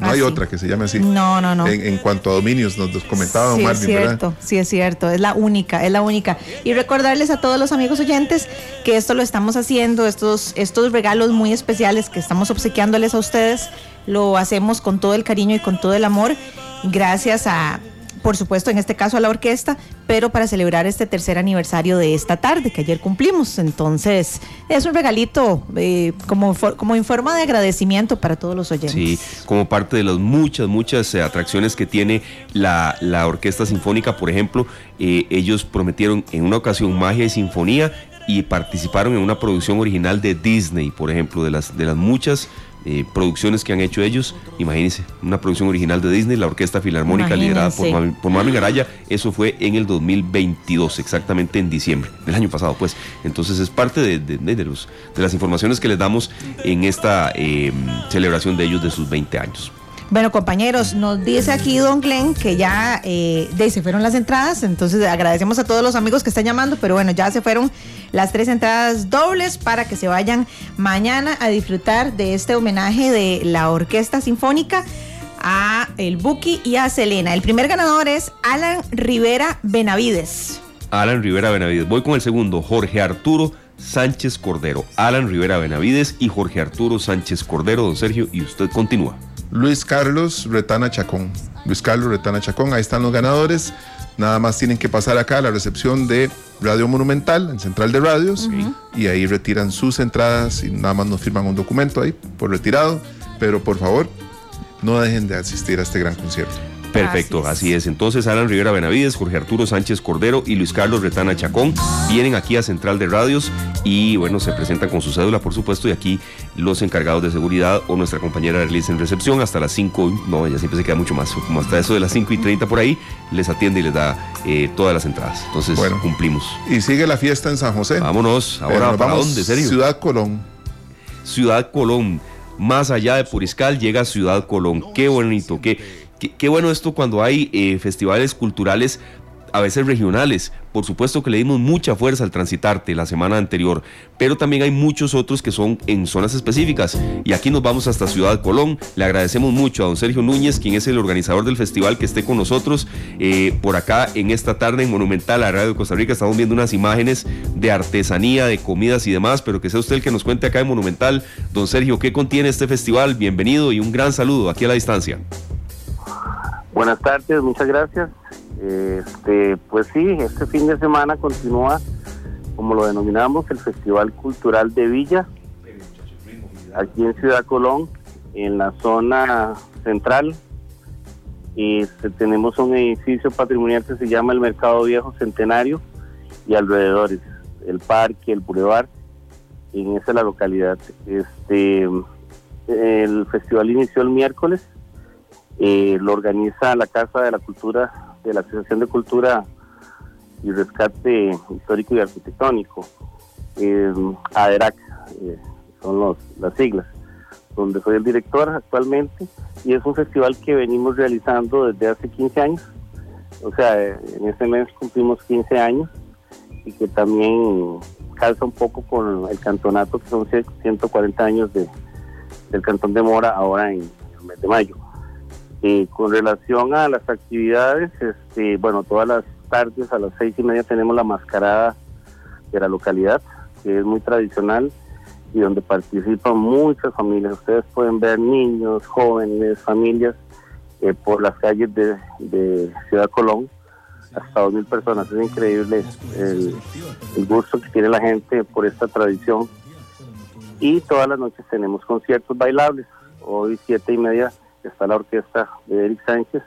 No Ah, hay sí. otra que se llame así. No, no, no. En, en cuanto a dominios, nos, comentaba sí, Marvin, es ¿verdad? cierto, sí es cierto, es la única, es la única. Y recordarles a todos los amigos oyentes que esto lo estamos haciendo, estos, estos regalos muy especiales que estamos obsequiándoles a ustedes, lo hacemos con todo el cariño y con todo el amor, gracias a, por supuesto, en este caso a la orquesta, pero para celebrar este tercer aniversario de esta tarde que ayer cumplimos. Entonces, es un regalito eh, como, como en forma de agradecimiento para todos los oyentes. Sí, como parte de las muchas, muchas eh, atracciones que tiene la, la Orquesta Sinfónica, por ejemplo, eh, ellos prometieron en una ocasión magia y sinfonía y participaron en una producción original de Disney, por ejemplo, de las, de las muchas eh, producciones que han hecho ellos. Imagínense, una producción original de Disney, la Orquesta Filarmónica liderada por. Marvin- por Garaya, eso fue en el 2022, exactamente en diciembre del año pasado, pues. Entonces es parte de, de- de los, de las informaciones que les damos en esta eh, celebración de ellos de sus 20 años. Bueno, compañeros, nos dice aquí Don Glenn que ya eh, se fueron las entradas, entonces agradecemos a todos los amigos que están llamando, pero bueno, ya se fueron las tres entradas dobles para que se vayan mañana a disfrutar de este homenaje de la Orquesta Sinfónica a el Buki y a Selena. El primer ganador es Alan Rivera Benavides. Alan Rivera Benavides. Voy con el segundo, Jorge Arturo Sánchez Cordero. Alan Rivera Benavides y Jorge Arturo Sánchez Cordero, don Sergio, y usted continúa. Luis Carlos Retana Chacón. Luis Carlos Retana Chacón, ahí están los ganadores. Nada más tienen que pasar acá a la recepción de Radio Monumental, en Central de Radios, y ahí retiran sus entradas y nada más nos firman un documento ahí por retirado. Pero por favor, no dejen de asistir a este gran concierto. Perfecto, Así es. así es. Entonces, Alan Rivera Benavides, Jorge Arturo Sánchez Cordero y Luis Carlos Retana Chacón vienen aquí a Central de Radios y, bueno, se presentan con su cédula, por supuesto, y aquí los encargados de seguridad o nuestra compañera Arlis en recepción hasta las 5, no, ella siempre se queda mucho más, como hasta eso de las 5 y 30 por ahí, les atiende y les da eh, todas las entradas. Entonces, Bueno. cumplimos. Y sigue la fiesta en San José. Vámonos, ahora, nos ¿para vamos dónde, Sergio? Ciudad Colón. Ciudad Colón. Más allá de Puriscal llega Ciudad Colón. Qué bonito, qué, qué, bueno esto cuando hay eh, festivales culturales, a veces regionales. Por supuesto que le dimos mucha fuerza al Transitarte la semana anterior, pero también hay muchos otros que son en zonas específicas. Y aquí nos vamos hasta Ciudad Colón. Le agradecemos mucho a don Sergio Núñez, quien es el organizador del festival, que esté con nosotros eh, por acá en esta tarde en Monumental, a Radio de Costa Rica. Estamos viendo unas imágenes de artesanía, de comidas y demás, pero que sea usted el que nos cuente acá en Monumental. Don Sergio, ¿qué contiene este festival? Bienvenido y un gran saludo aquí a la distancia. Buenas tardes, muchas gracias. Este, pues sí, este fin de semana continúa, como lo denominamos, el Festival Cultural de Villa, aquí en Ciudad Colón, en la zona central. Este, tenemos un edificio patrimonial que se llama el Mercado Viejo Centenario y alrededores, el parque, el bulevar, en esa es la localidad. Este, el festival inició el miércoles eh, lo organiza la Casa de la Cultura, de la Asociación de Cultura y Rescate Histórico y Arquitectónico, eh, ADERAC, eh, son los, las siglas, donde soy el director actualmente, y es un festival que venimos realizando desde hace 15 años, o sea, en este mes cumplimos 15 años, y que también calza un poco con el cantonato, que son 140 años de, del Cantón de Mora ahora en el mes de mayo. Eh, con relación a las actividades, este, bueno, todas las tardes a las seis y media tenemos la mascarada de la localidad, que es muy tradicional y donde participan muchas familias. Ustedes pueden ver niños, jóvenes, familias eh, por las calles de, Ciudad Colón, hasta dos mil personas. Es increíble el, el gusto que tiene la gente por esta tradición. Y todas las noches tenemos conciertos bailables. Hoy siete y media está la orquesta de Eric Sánchez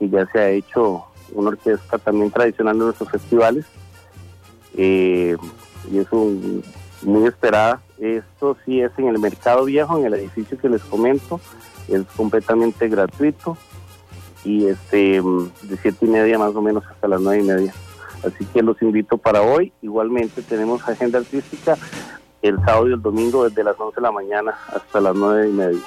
y ya se ha hecho una orquesta también tradicional de nuestros festivales. Eh, y es un, muy esperada. Esto sí es en el Mercado Viejo, en el edificio que les comento. Es completamente gratuito y este de siete y media más o menos hasta las nueve y media. Así que los invito para hoy. Igualmente tenemos agenda artística el sábado y el domingo desde las 11 de la mañana hasta las nueve y media.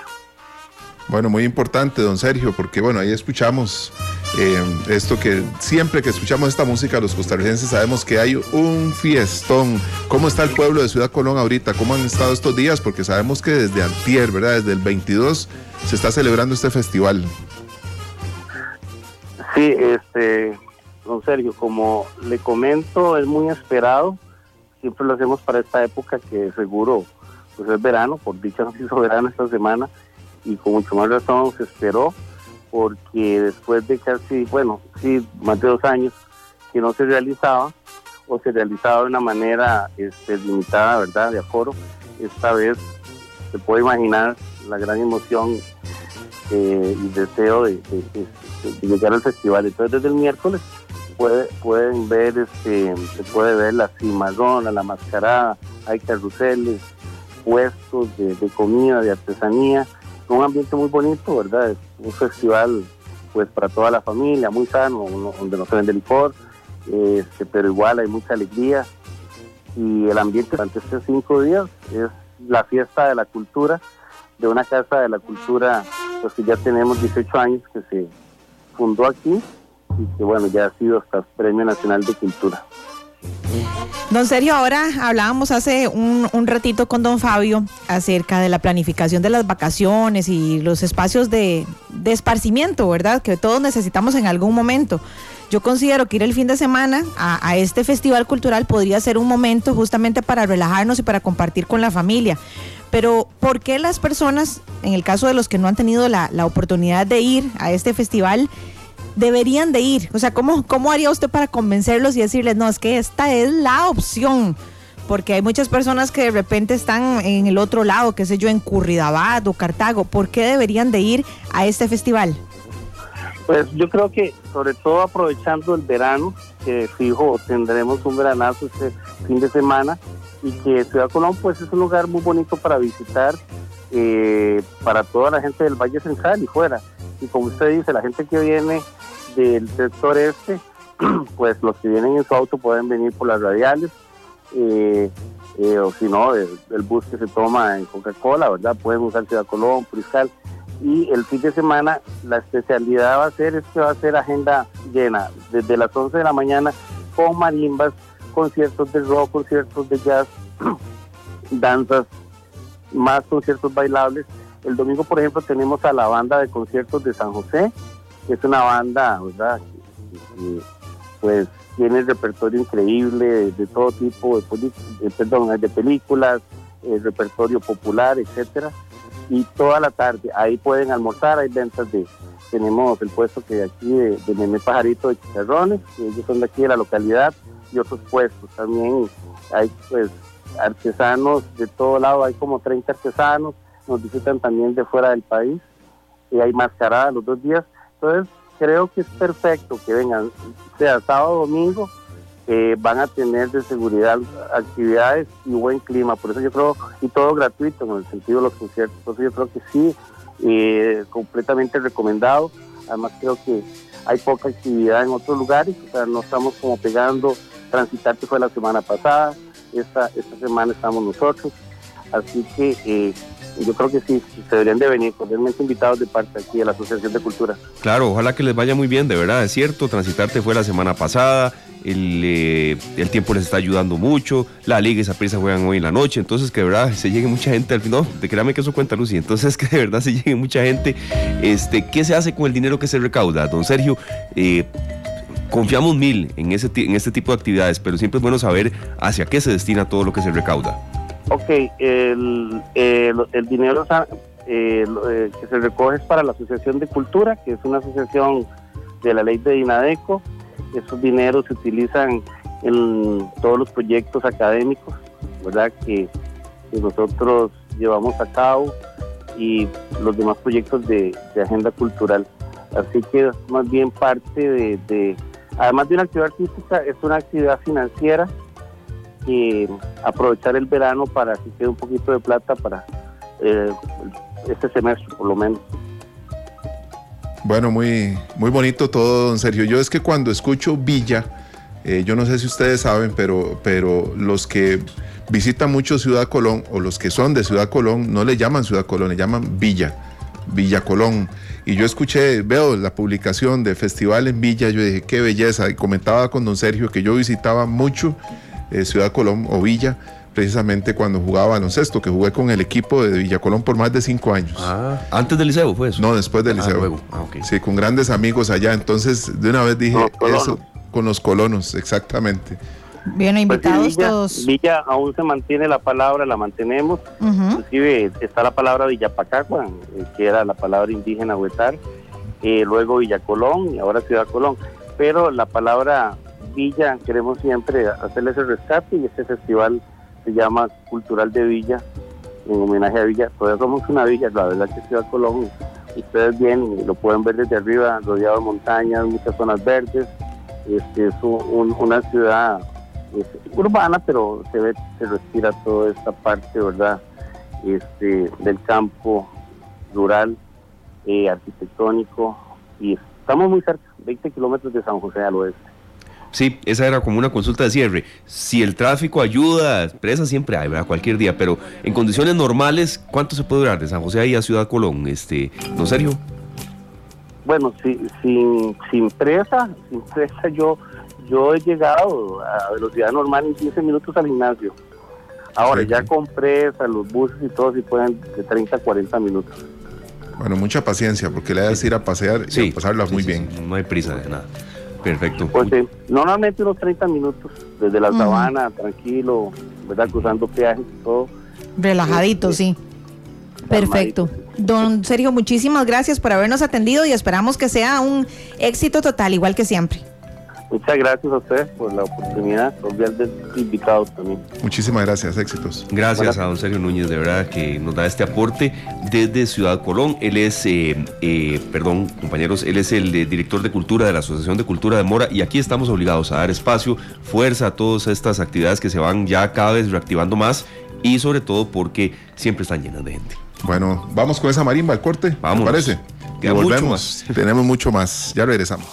Bueno, muy importante, don Sergio, porque bueno, ahí escuchamos eh, esto que siempre que escuchamos esta música los costarricenses sabemos que hay un fiestón. ¿Cómo está el pueblo de Ciudad Colón ahorita? ¿Cómo han estado estos días? Porque sabemos que desde antier, ¿verdad? Desde el 22 se está celebrando este festival. Sí, este, don Sergio, como le comento, es muy esperado. Siempre lo hacemos para esta época que seguro pues es verano, por dicha no se hizo verano esta semana y con mucho más razón se esperó porque después de casi, bueno, sí, más de dos años que no se realizaba o se realizaba de una manera este, limitada, ¿verdad?, de aforo, esta vez se puede imaginar la gran emoción eh, y deseo de, llegar al festival. Entonces desde el miércoles puede, pueden ver, este, se puede ver la cimarrona, la mascarada, hay carruseles, puestos de comida, de artesanía, un ambiente muy bonito, ¿verdad? Es un festival pues para toda la familia, muy sano, donde no se vende licor, este, pero igual hay mucha alegría y el ambiente durante estos cinco días es la fiesta de la cultura, de una casa de la cultura, pues que ya tenemos 18 años que se fundó aquí y que bueno, ya ha sido hasta Premio Nacional de Cultura. Don Sergio, ahora hablábamos hace un, ratito con don Fabio acerca de la planificación de las vacaciones y los espacios de, esparcimiento, ¿verdad? Que todos necesitamos en algún momento. Yo considero que ir el fin de semana a, este festival cultural podría ser un momento justamente para relajarnos y para compartir con la familia. Pero ¿por qué las personas, en el caso de los que no han tenido la oportunidad de ir a este festival, deberían de ir? O sea, ¿cómo, ¿cómo haría usted para convencerlos y decirles, no, es que esta es la opción? Porque hay muchas personas que de repente están en el otro lado, qué sé yo, en Curridabat o Cartago. ¿Por qué deberían de ir a este festival? Pues yo creo que sobre todo aprovechando el verano, que fijo tendremos un veranazo este fin de semana y que Ciudad Colón pues es un lugar muy bonito para visitar eh, para toda la gente del Valle Central y fuera. Y como usted dice, la gente que viene del sector este, pues los que vienen en su auto pueden venir por las radiales, eh, eh, o si no, el, bus que se toma en Coca-Cola, ¿verdad? Pueden usar Ciudad Colón, Puriscal. Y el fin de semana la especialidad va a ser, es que va a ser agenda llena, desde las 11 de la mañana con marimbas, conciertos de rock, conciertos de jazz, danzas, más conciertos bailables. El domingo, por ejemplo, tenemos a la banda de conciertos de San José, es una banda, ¿verdad? pues tiene repertorio increíble de, todo tipo de, perdón, de películas, el repertorio popular, etcétera. Y toda la tarde ahí pueden almorzar, hay ventas de, tenemos el puesto que aquí de, de Pajarito de Chicharrones, ellos son de aquí de la localidad, y otros puestos también hay pues artesanos de todo lado, hay como 30 artesanos, nos visitan también de fuera del país, y hay mascarada los dos días, entonces creo que es perfecto que vengan, sea sábado o domingo, eh, van a tener de seguridad actividades y buen clima, por eso yo creo, y todo gratuito en el sentido de los conciertos, eso yo creo que sí, eh, completamente recomendado, además creo que hay poca actividad en otros lugares, o sea, no estamos como pegando, transitar que fue la semana pasada, esta, esta semana estamos nosotros. Así que eh, yo creo que sí, se deberían de venir cordialmente invitados de parte aquí de la Asociación de Cultura. Claro, ojalá que les vaya muy bien, de verdad, es cierto, Transitarte fue la semana pasada, el, eh, el tiempo les está ayudando mucho, la Liga y esa prisa juegan hoy en la noche, entonces que de verdad se llegue mucha gente al final, no, créame que eso cuenta Lucy, entonces que de verdad se llegue mucha gente, este, ¿qué se hace con el dinero que se recauda? Don Sergio, eh, confiamos mil en, ese, en este tipo de actividades, pero siempre es bueno saber hacia qué se destina todo lo que se recauda. Ok, el, el, dinero eh, eh, que se recoge es para la Asociación de Cultura, que es una asociación de la ley de Dinadeco. Esos dineros se utilizan en todos los proyectos académicos, ¿verdad? Que, nosotros llevamos a cabo y los demás proyectos de, agenda cultural. Así que es más bien parte de- además de una actividad artística, es una actividad financiera y aprovechar el verano para que quede un poquito de plata para eh, este semestre por lo menos. Bueno, muy, muy bonito todo, don Sergio. Yo es que cuando escucho Villa, eh, yo no sé si ustedes saben, pero, pero los que visitan mucho Ciudad Colón o los que son de Ciudad Colón no le llaman Ciudad Colón, le llaman Villa, Villa Colón. Y yo escuché, veo la publicación de festival en Villa, yo dije, qué belleza. Y comentaba con don Sergio que yo visitaba mucho eh, Ciudad Colón o Villa, precisamente cuando jugaba baloncesto, que jugué con el equipo de Villa Colón por más de cinco años. Ah, antes del liceo fue eso. No, después del Ah, liceo. luego. Ah, ok. Sí, con grandes amigos allá. Entonces, de una vez dije eso con los colonos, exactamente. Bien, Pues sí, invitados Villa, todos. Villa aún se mantiene la palabra, la mantenemos. Inclusive está la palabra Villapacagua, eh, que era la palabra indígena huetar, eh, luego Villa Colón y ahora Ciudad Colón. Pero la palabra Villa queremos siempre hacerle ese rescate y este festival se llama Cultural de Villa, en homenaje a Villa. Todavía somos una villa, la verdad que Ciudad Colón, ustedes bien, lo pueden ver desde arriba, rodeado de montañas, muchas zonas verdes. Este, es un- un- una ciudad urbana, pero se ve, se respira toda esta parte, ¿verdad? Este, del campo rural, eh, arquitectónico, y estamos muy cerca, 20 kilómetros de San José al oeste. Sí, esa era como una consulta de cierre. Si el tráfico ayuda, presa siempre hay, ¿verdad? Cualquier día, pero en condiciones normales, ¿cuánto se puede durar de San José ahí a Ciudad Colón? Este, ¿no serio? Bueno, si- sin, sin presa, sin presa yo, yo he llegado a velocidad normal en 15 minutos al gimnasio. Ahora, Sí, ya sí. con presa, los buses y todo, si pueden de 30 a 40 minutos. Bueno, mucha paciencia, porque le das ir a pasear y a pasarla sí, muy sí, bien. sí, no hay prisa de nada. Perfecto. Pues sí, normalmente unos 30 minutos, desde la sabana, tranquilo, ¿verdad? Cruzando peajes y todo. Relajadito, sí. Perfecto. Don Sergio, muchísimas gracias por habernos atendido y esperamos que sea un éxito total, igual que siempre. Muchas gracias a ustedes por la oportunidad, cordial de invitados también. Muchísimas gracias, éxitos. Gracias a don Sergio Núñez, de verdad, que nos da este aporte desde Ciudad Colón. Él es, eh, eh, perdón, compañeros, él es el eh, director de cultura de la Asociación de Cultura de Mora y aquí estamos obligados a dar espacio, fuerza a todas estas actividades que se van ya cada vez reactivando más y sobre todo porque siempre están llenas de gente. Bueno, vamos con esa marimba al corte. ¿te Vámonos. parece? Mucho volvemos. Tenemos mucho más. Ya regresamos.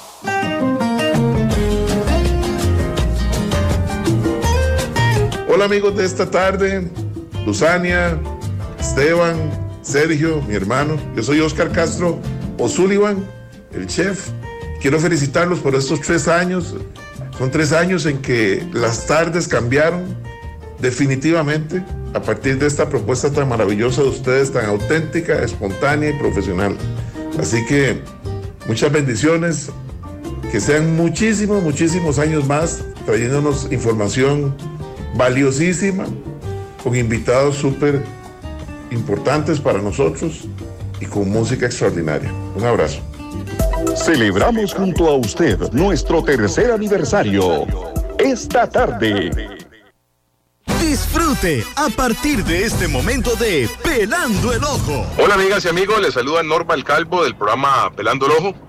Hola amigos de esta tarde, Luzania, Esteban, Sergio, mi hermano. Yo soy Oscar Castro O'Sullivan, el chef. Quiero felicitarlos por estos tres años. Son tres años en que las tardes cambiaron definitivamente a partir de esta propuesta tan maravillosa de ustedes, tan auténtica, espontánea y profesional. Así que muchas bendiciones, que sean muchísimos, muchísimos años más trayéndonos información valiosísima, con invitados súper importantes para nosotros y con música extraordinaria. Un abrazo. Celebramos junto a usted nuestro tercer aniversario. Esta tarde. Disfrute a partir de este momento de Pelando el Ojo. Hola amigas y amigos, les saluda Norma el Calvo del programa Pelando el Ojo.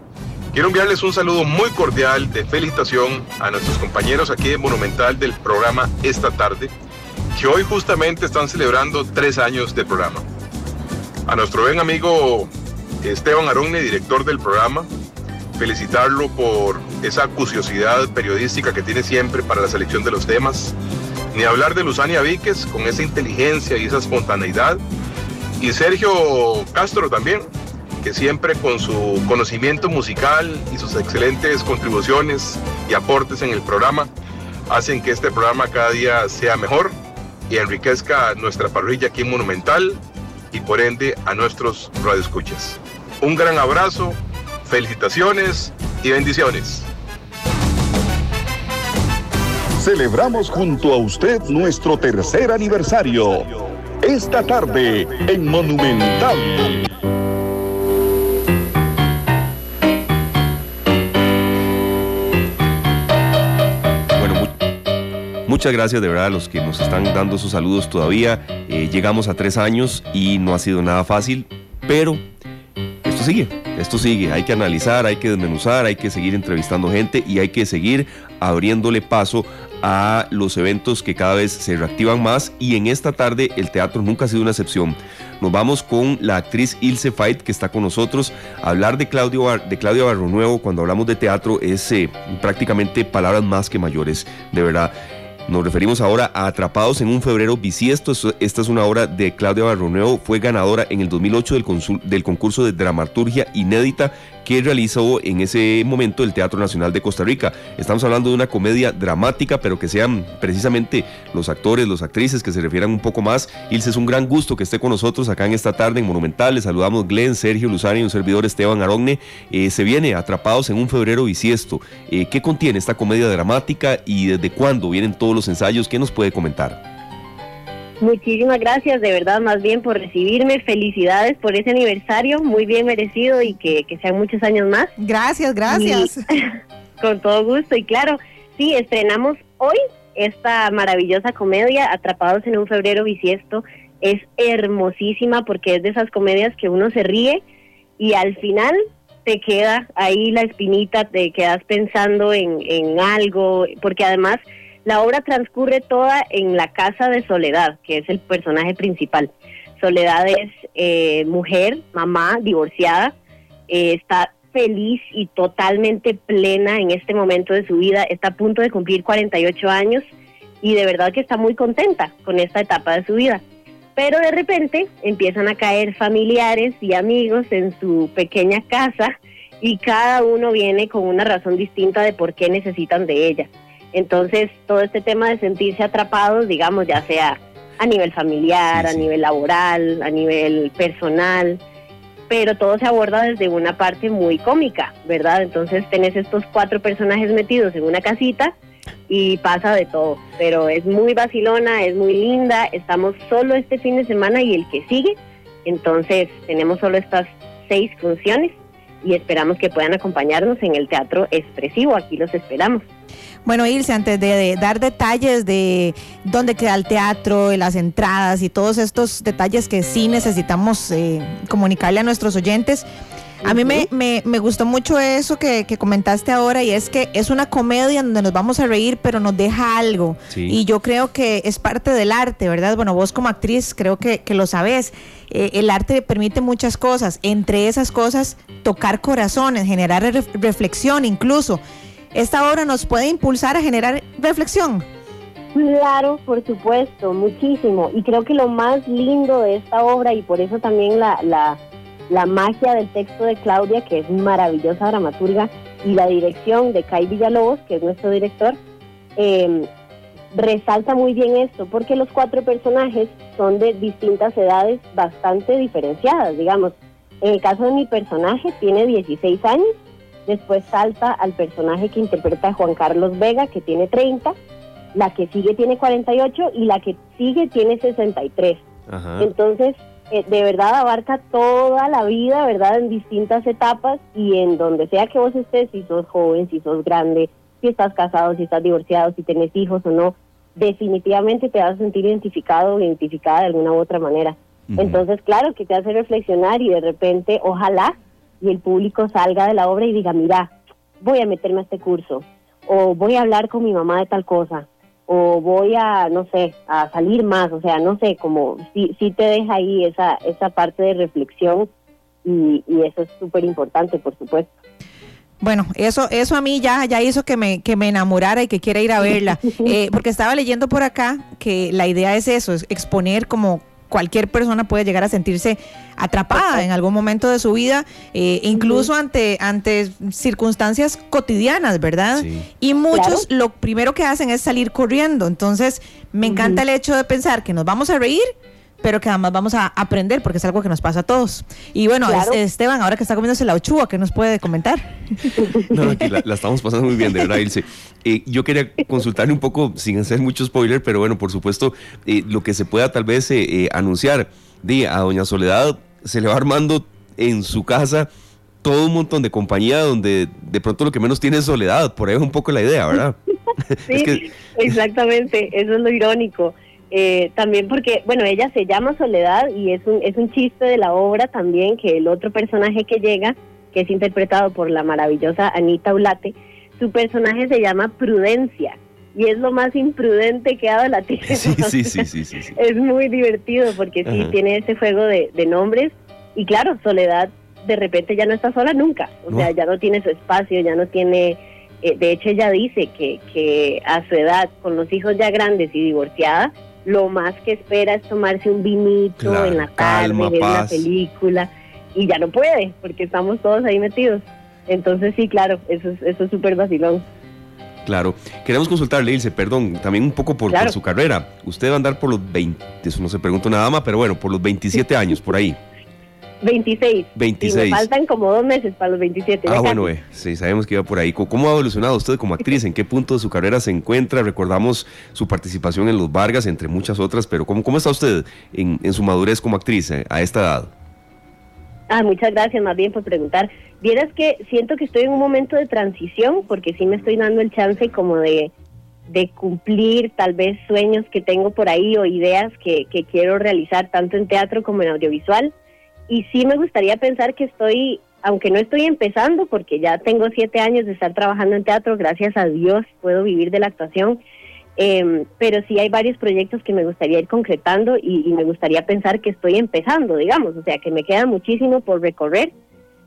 Quiero enviarles un saludo muy cordial de felicitación a nuestros compañeros aquí de Monumental del programa esta tarde, que hoy justamente están celebrando tres años del programa. A nuestro buen amigo Esteban Aronne, director del programa, felicitarlo por esa acuciosidad periodística que tiene siempre para la selección de los temas. Ni hablar de Luzania Víquez con esa inteligencia y esa espontaneidad. Y Sergio Castro también, que siempre con su conocimiento musical y sus excelentes contribuciones y aportes en el programa hacen que este programa cada día sea mejor y enriquezca nuestra parrilla aquí en Monumental y por ende a nuestros radioescuchas. Un gran abrazo, felicitaciones y bendiciones. Celebramos junto a usted nuestro tercer aniversario. Esta tarde en Monumental. Muchas gracias de verdad a los que nos están dando sus saludos todavía. Eh, llegamos a tres años y no ha sido nada fácil, pero esto sigue. esto sigue, hay que analizar, hay que desmenuzar, hay que seguir entrevistando gente y hay que seguir abriéndole paso a los eventos que cada vez se reactivan más y en esta tarde el teatro nunca ha sido una excepción. Nos vamos con la actriz Ilse Fight que está con nosotros. Hablar de Claudio, Bar de Claudia Barro Nuevo cuando hablamos de teatro es eh, prácticamente palabras más que mayores, de verdad. Nos referimos ahora a Atrapados en un febrero bisiesto. Esta es una obra de Claudia Barroneo. Fue ganadora en el 2008 del, del concurso de dramaturgia inédita que realizó en ese momento el Teatro Nacional de Costa Rica. Estamos hablando de una comedia dramática, pero que sean precisamente los actores, los actrices que se refieran un poco más. Ilse, es un gran gusto que esté con nosotros acá en esta tarde en Monumental. Les saludamos Glenn, Sergio Luzani y un servidor Esteban Arogne. Eh, se viene Atrapados en un febrero bisiesto. Eh, ¿Qué contiene esta comedia dramática y desde cuándo vienen todos los ensayos? ¿Qué nos puede comentar? Muchísimas gracias, de verdad, más bien por recibirme. Felicidades por ese aniversario, muy bien merecido y que, sean muchos años más. Gracias, gracias. con todo gusto. Y claro, sí, estrenamos hoy esta maravillosa comedia, Atrapados en un febrero bisiesto. Es hermosísima porque es de esas comedias que uno se ríe y al final te queda ahí la espinita, te quedas pensando en, en algo, porque además la obra transcurre toda en la casa de Soledad, que es el personaje principal. Soledad es eh, mujer, mamá, divorciada, eh, está feliz y totalmente plena en este momento de su vida, está a punto de cumplir 48 años y de verdad que está muy contenta con esta etapa de su vida. Pero de repente empiezan a caer familiares y amigos en su pequeña casa y cada uno viene con una razón distinta de por qué necesitan de ella. Entonces, todo este tema de sentirse atrapados, digamos, ya sea a nivel familiar, a nivel laboral, a nivel personal, pero todo se aborda desde una parte muy cómica, ¿verdad? Entonces tenés estos cuatro personajes metidos en una casita y pasa de todo, pero es muy vacilona, es muy linda, estamos solo este fin de semana y el que sigue, entonces tenemos solo estas seis funciones y esperamos que puedan acompañarnos en el Teatro Expresivo, aquí los esperamos. Bueno, Ilse, antes de, dar detalles de dónde queda el teatro, las entradas y todos estos detalles que sí necesitamos eh, comunicarle a nuestros oyentes, a mí me, me, gustó mucho eso que, comentaste ahora y es que es una comedia donde nos vamos a reír, pero nos deja algo. Y yo creo que es parte del arte, ¿verdad? Bueno, vos como actriz creo que, lo sabes. Eh, el arte permite muchas cosas, entre esas cosas tocar corazones, generar reflexión incluso esta obra nos puede impulsar a generar reflexión. Claro, por supuesto, muchísimo. Y creo que lo más lindo de esta obra, y por eso también la, la, magia del texto de Claudia, que es maravillosa dramaturga, y la dirección de Kai Villalobos, que es nuestro director, em, resalta muy bien esto, porque los cuatro personajes son de distintas edades bastante diferenciadas, digamos. En el caso de mi personaje, tiene 16 años, Después salta al personaje que interpreta Juan Carlos Vega, que tiene 30. La que sigue tiene 48 y la que sigue tiene 63. Entonces, eh, de verdad abarca toda la vida, ¿verdad? En distintas etapas y en donde sea que vos estés, si sos joven, si sos grande, si estás casado, si estás divorciado, si tenés hijos o no, definitivamente te vas a sentir identificado o identificada de alguna u otra manera. Entonces, claro que te hace reflexionar y de repente, ojalá y el público salga de la obra y diga, mira, voy a meterme a este curso, o voy a hablar con mi mamá de tal cosa, o voy a, no sé, a salir más, o sea, no sé, como si, si te deja ahí esa, esa parte de reflexión y, eso es súper importante, por supuesto. Bueno, eso, eso a mí ya, ya hizo que me, que me enamorara y que quiera ir a verla, eh, porque estaba leyendo por acá que la idea es eso, es exponer como cualquier persona puede llegar a sentirse atrapada en algún momento de su vida, eh, incluso ante, ante circunstancias cotidianas, ¿verdad? Y muchos lo primero que hacen es salir corriendo. Entonces, me encanta el hecho de pensar que nos vamos a reír, pero que además vamos a aprender porque es algo que nos pasa a todos. Y bueno, Esteban, ahora que está comiéndose la ochúa, ¿qué nos puede comentar? No, aquí la, estamos pasando muy bien, de verdad, Ilse. Eh, yo quería consultarle un poco, sin hacer mucho spoiler, pero bueno, por supuesto, eh, lo que se pueda tal vez eh, anunciar. De a Doña Soledad se le va armando en su casa todo un montón de compañía donde de pronto lo que menos tiene es soledad. Por ahí es un poco la idea, ¿verdad? sí, exactamente, eso es lo irónico. Eh, también porque, bueno, ella se llama Soledad y es un, es un chiste de la obra también que el otro personaje que llega que es interpretado por la maravillosa Anita Ulate, su personaje se llama Prudencia y es lo más imprudente que ha dado la tierra. Sí, sí, sí, sí, sí, sí. Es muy divertido porque sí Ajá. tiene ese juego de, de nombres y claro, Soledad de repente ya no está sola nunca, o No. sea, ya no tiene su espacio, ya no tiene, eh, de hecho ella dice que, que a su edad, con los hijos ya grandes y divorciada, lo más que espera es tomarse un vinito Claro, en la tarde, calma, ver una película y ya no puede porque estamos todos ahí metidos. Entonces sí, claro, eso es eso es súper vacilón. Claro. Queremos consultarle, Ilse, perdón, también un poco por, su carrera. Usted va a andar por los 20, eso no se pregunta nada más, pero bueno, por los 27 años, por ahí. 26. 26. Y me faltan como dos meses para los 27. ya Ah, bueno, eh, sí, sabemos que iba por ahí. ¿Cómo ha evolucionado usted como actriz? ¿En qué punto de su carrera se encuentra? Recordamos su participación en Los Vargas, entre muchas otras, pero ¿cómo, cómo está usted en, en su madurez como actriz eh, a esta edad? Ah, muchas gracias más bien por preguntar. Vieras que siento que estoy en un momento de transición porque sí me estoy dando el chance como de, de cumplir tal vez sueños que tengo por ahí o ideas que, que quiero realizar tanto en teatro como en audiovisual. Y sí me gustaría pensar que estoy, aunque no estoy empezando porque ya tengo siete años de estar trabajando en teatro, gracias a Dios puedo vivir de la actuación. Eh, pero sí hay varios proyectos que me gustaría ir concretando y, me gustaría pensar que estoy empezando, digamos, o sea, que me queda muchísimo por recorrer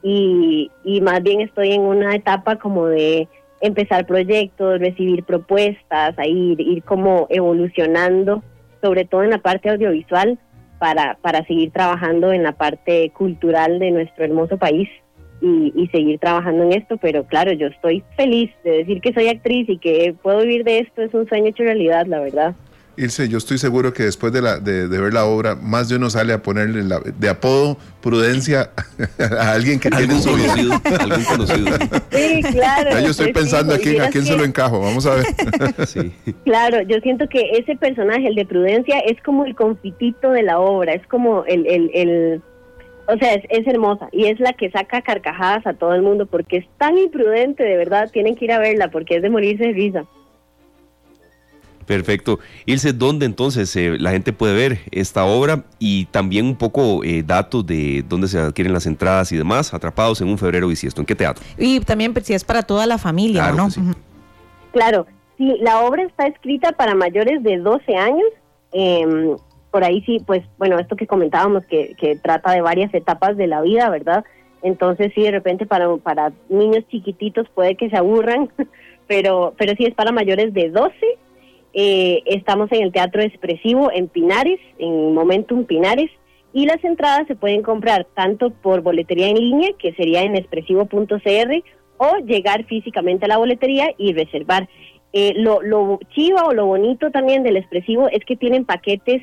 y, y más bien estoy en una etapa como de empezar proyectos, recibir propuestas, ahí ir, ir como evolucionando, sobre todo en la parte audiovisual, para, para seguir trabajando en la parte cultural de nuestro hermoso país y, y seguir trabajando en esto, pero claro, yo estoy feliz de decir que soy actriz y que puedo vivir de esto, es un sueño hecho realidad, la verdad. Ilse, yo estoy seguro que después de, la, de, de ver la obra, más de uno sale a ponerle la- de apodo prudencia a alguien que tiene su conocido, algún conocido. Sí, claro. Ya yo estoy pues sí, pensando en a vieras quién se que- lo encajo. Vamos a ver. Sí. Claro, yo siento que ese personaje, el de Prudencia, es como el confitito de la obra, es como el, el, el o sea, es, es hermosa y es la que saca carcajadas a todo el mundo porque es tan imprudente, de verdad, tienen que ir a verla porque es de morirse de risa. Perfecto. Ilse, ¿dónde entonces eh, la gente puede ver esta obra y también un poco eh, datos de dónde se adquieren las entradas y demás? Atrapados en un febrero bisiesto. ¿En qué teatro? Y también pues, si es para toda la familia, Claro ¿no? sí. Claro, sí, la obra está escrita para mayores de 12 años. em, por ahí sí, pues bueno, esto que comentábamos, que, que trata de varias etapas de la vida, ¿verdad? Entonces sí, de repente para, para niños chiquititos puede que se aburran, pero, pero sí es para mayores de 12. Eh, estamos en el Teatro Expresivo en Pinares, en Momentum Pinares, y las entradas se pueden comprar tanto por boletería en línea, que sería en expresivo.cr, o llegar físicamente a la boletería y reservar. Eh, lo, lo chiva o lo bonito también del expresivo es que tienen paquetes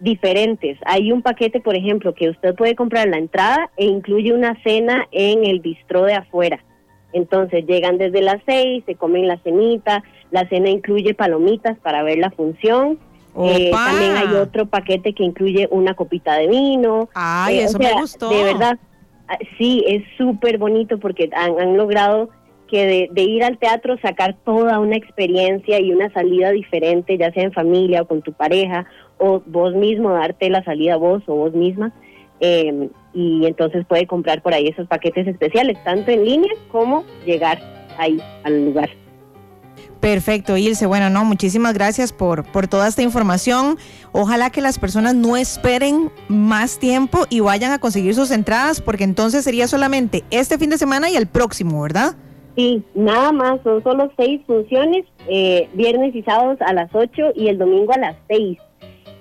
diferentes. Hay un paquete, por ejemplo, que usted puede comprar la entrada e incluye una cena en el bistró de afuera. Entonces llegan desde las seis, se comen la cenita, la cena incluye palomitas para ver la función. Eh, también hay otro paquete que incluye una copita de vino. Ay, Eh, o eso me gustó. De verdad, ah, sí, es súper bonito porque han, han logrado que de, de ir al teatro sacar toda una experiencia y una salida diferente, ya sea en familia o con tu pareja, o vos mismo darte la salida vos o vos misma. eh, y entonces puede comprar por ahí esos paquetes especiales, tanto en línea como llegar ahí al lugar. Perfecto, Ilse. Bueno, no, muchísimas gracias por, por toda esta información. Ojalá que las personas no esperen más tiempo y vayan a conseguir sus entradas, porque entonces sería solamente este fin de semana y el próximo, ¿verdad? Sí, nada más, son solo seis funciones, eh, viernes y sábados a las 8 y el domingo a las 6.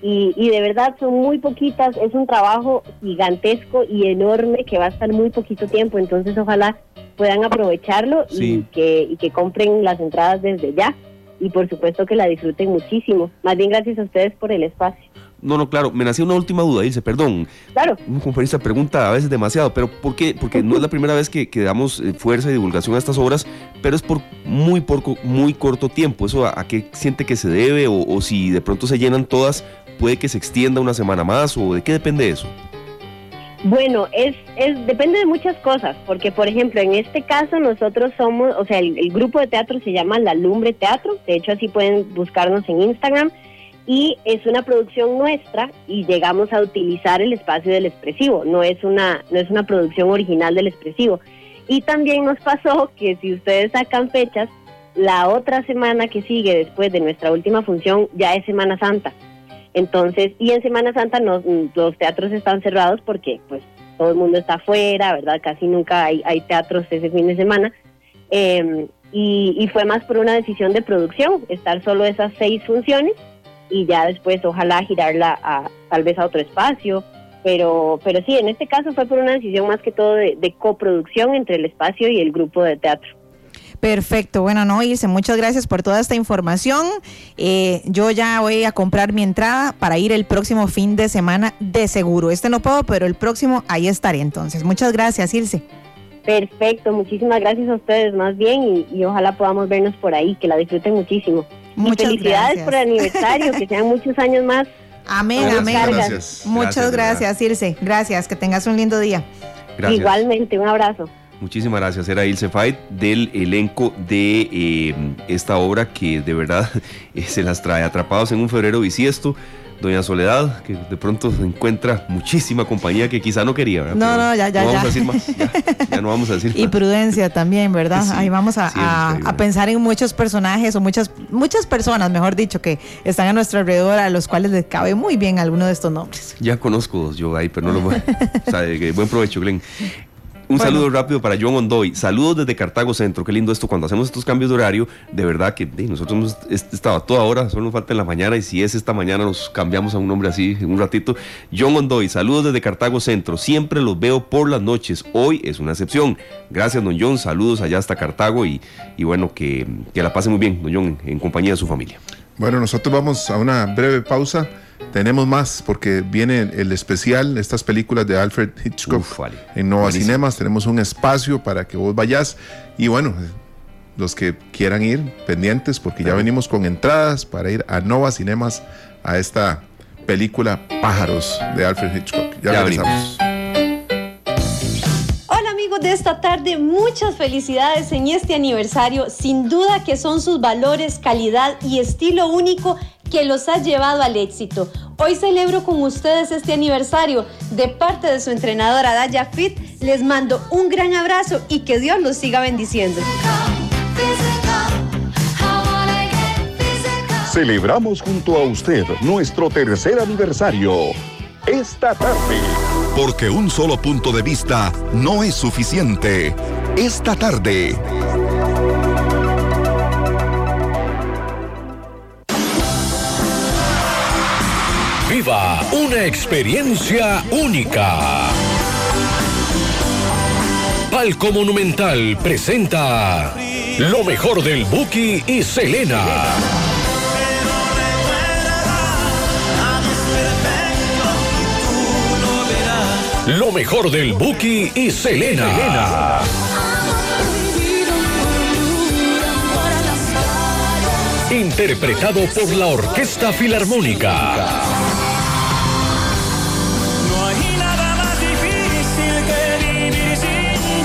Y, y de verdad son muy poquitas, es un trabajo gigantesco y enorme que va a estar muy poquito tiempo, entonces ojalá puedan aprovecharlo y, Sí. que, y que compren las entradas desde ya y por supuesto que la disfruten muchísimo. Más bien gracias a ustedes por el espacio. No, no, claro, me nació una última duda, Ilse, perdón. Claro. Un conferencista pregunta a veces demasiado, pero ¿por qué? Porque no es la primera vez que, que damos eh, fuerza y divulgación a estas obras, pero es por muy, porco- muy corto tiempo. ¿Eso a, a qué siente que se debe? O, o si de pronto se llenan todas, puede que se extienda una semana más, o de qué depende eso? Bueno, es, es depende de muchas cosas, porque por ejemplo, en este caso nosotros somos, o sea, el, grupo de teatro se llama La Lumbre Teatro, de hecho así pueden buscarnos en Instagram, y es una producción nuestra y llegamos a utilizar el espacio del expresivo, no es una, no es una producción original del expresivo. Y también nos pasó que si ustedes sacan fechas, la otra semana que sigue después de nuestra última función ya es Semana Santa. Entonces, y en Semana Santa no, los teatros están cerrados porque pues todo el mundo está afuera, ¿verdad? Casi nunca hay, teatros ese fin de semana. Eh, y, fue más por una decisión de producción, estar solo esas seis funciones y ya después ojalá girarla a tal vez a otro espacio. Pero, pero sí, en este caso fue por una decisión más que todo de coproducción entre el espacio y el grupo de teatro. Perfecto, bueno, no irse. Muchas gracias por toda esta información. Eh, yo ya voy a comprar mi entrada para ir el próximo fin de semana de seguro. Este no puedo, pero el próximo ahí estaré entonces. Muchas gracias, Ilse. Perfecto, muchísimas gracias a ustedes más bien y, y ojalá podamos vernos por ahí, que la disfruten muchísimo. Muchas y felicidades gracias. por el aniversario, que sean muchos años más. Amén, Muchas amén. gracias. Muchas Gracias, gracias, Ilse. Gracias, que tengas un lindo día. Gracias. Igualmente, un abrazo. Muchísimas gracias. Era Ilse Fight del elenco de eh, esta obra que de verdad eh, se las trae atrapados en un febrero bisiesto. Doña Soledad, que de pronto encuentra muchísima compañía que quizá no quería. ¿verdad? No, Pero no, ya, ya, No vamos ya. a decir más. Ya, ya no vamos a decir Y más. prudencia también, ¿verdad? Sí, Ahí vamos a, a- a pensar en muchos personajes o muchas muchas personas, mejor dicho, que están a nuestro alrededor, a los cuales les cabe muy bien alguno de estos nombres. Ya conozco dos yo ahí, pero no lo voy. o sea, buen provecho, Glenn. Un Bueno. saludo rápido para John Ondoy. Saludos desde Cartago Centro. Qué lindo esto. Cuando hacemos estos cambios de horario, de verdad que nosotros hemos est- estado a toda hora, solo nos falta en la mañana. Y si es esta mañana, nos cambiamos a un nombre así en un ratito. John Ondoy, saludos desde Cartago Centro. Siempre los veo por las noches. Hoy es una excepción. Gracias, don John. Saludos allá hasta Cartago. Y, y bueno, que, que la pase muy bien, don John, en compañía de su familia. Bueno, nosotros vamos a una breve pausa. Tenemos más porque viene el especial, estas películas de Alfred Hitchcock Uf, vale. en Nova Buenísimo. Cinemas. Tenemos un espacio para que vos vayas. Y bueno, los que quieran ir, pendientes, porque ya venimos con entradas para ir a Nova Cinemas a esta película Pájaros de Alfred Hitchcock. Ya, Ya regresamos. De esta tarde, muchas felicidades en este aniversario. Sin duda que son sus valores, calidad y estilo único que los ha llevado al éxito. Hoy celebro con ustedes este aniversario. De parte de su entrenadora Daya Fit, les mando un gran abrazo y que Dios los siga bendiciendo. Celebramos junto a usted nuestro tercer aniversario. Esta tarde. Porque un solo punto de vista no es suficiente. Esta tarde. Viva una experiencia única. Palco Monumental presenta lo mejor del Buki y Selena. Lo mejor del Buki y Selena. Interpretado por la Orquesta Filarmónica. No hay nada más difícil que vivir sin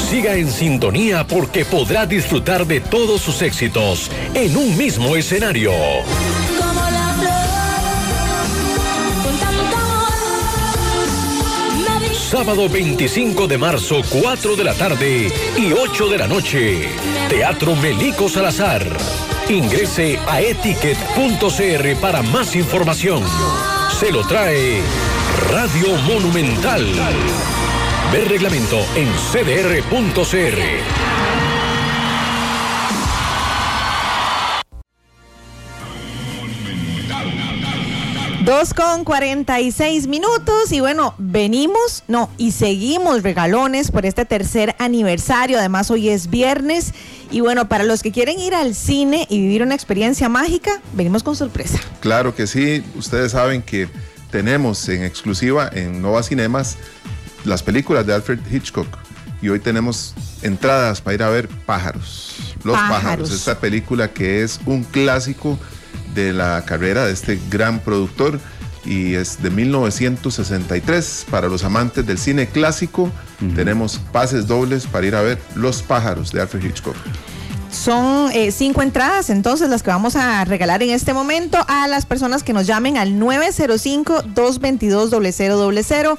ti. Siga en sintonía porque podrá disfrutar de todos sus éxitos en un mismo escenario. Sábado 25 de marzo, 4 de la tarde y 8 de la noche. Teatro Melico Salazar. Ingrese a etiquet.cr para más información. Se lo trae Radio Monumental. Ver reglamento en cdr.cr. Dos con 46 minutos y bueno, venimos, no, y seguimos regalones por este tercer aniversario. Además, hoy es viernes y bueno, para los que quieren ir al cine y vivir una experiencia mágica, venimos con sorpresa. Claro que sí, ustedes saben que tenemos en exclusiva en Nova Cinemas las películas de Alfred Hitchcock y hoy tenemos entradas para ir a ver Pájaros. Los Pájaros, Pájaros. esta película que es un clásico de la carrera de este gran productor y es de 1963 para los amantes del cine clásico. Tenemos pases dobles para ir a ver Los Pájaros de Alfred Hitchcock. Son eh, cinco entradas, entonces las que vamos a regalar en este momento a las personas que nos llamen al 905-222-0000.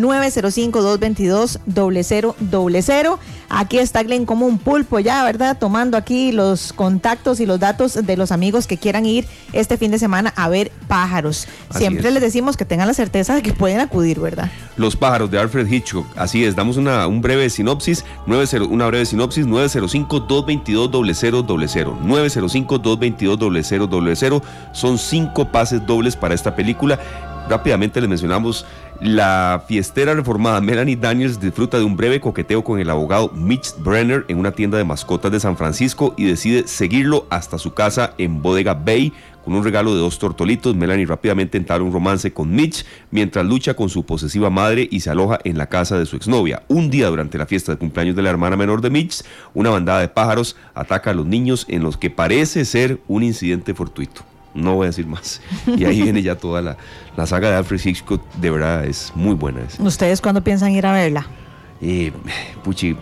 905-222-0000. Aquí está Glenn como un pulpo ya, ¿verdad? Tomando aquí los contactos y los datos de los amigos que quieran ir este fin de semana a ver pájaros. Así Siempre es. les decimos que tengan la certeza de que pueden acudir, ¿verdad? Los pájaros de Alfred Hitchcock. Así es, damos una un breve sinopsis, 90 una breve sinopsis, 905-222-0000. 905-222-0000. Son cinco pases dobles para esta película. Rápidamente les mencionamos la fiestera reformada Melanie Daniels disfruta de un breve coqueteo con el abogado Mitch Brenner en una tienda de mascotas de San Francisco y decide seguirlo hasta su casa en Bodega Bay con un regalo de dos tortolitos. Melanie rápidamente entabla un romance con Mitch mientras lucha con su posesiva madre y se aloja en la casa de su exnovia. Un día durante la fiesta de cumpleaños de la hermana menor de Mitch, una bandada de pájaros ataca a los niños en los que parece ser un incidente fortuito. No voy a decir más. Y ahí viene ya toda la, la saga de Alfred Hitchcock. De verdad es muy buena. Es, ¿Ustedes cuándo piensan ir a verla? eh, puchi,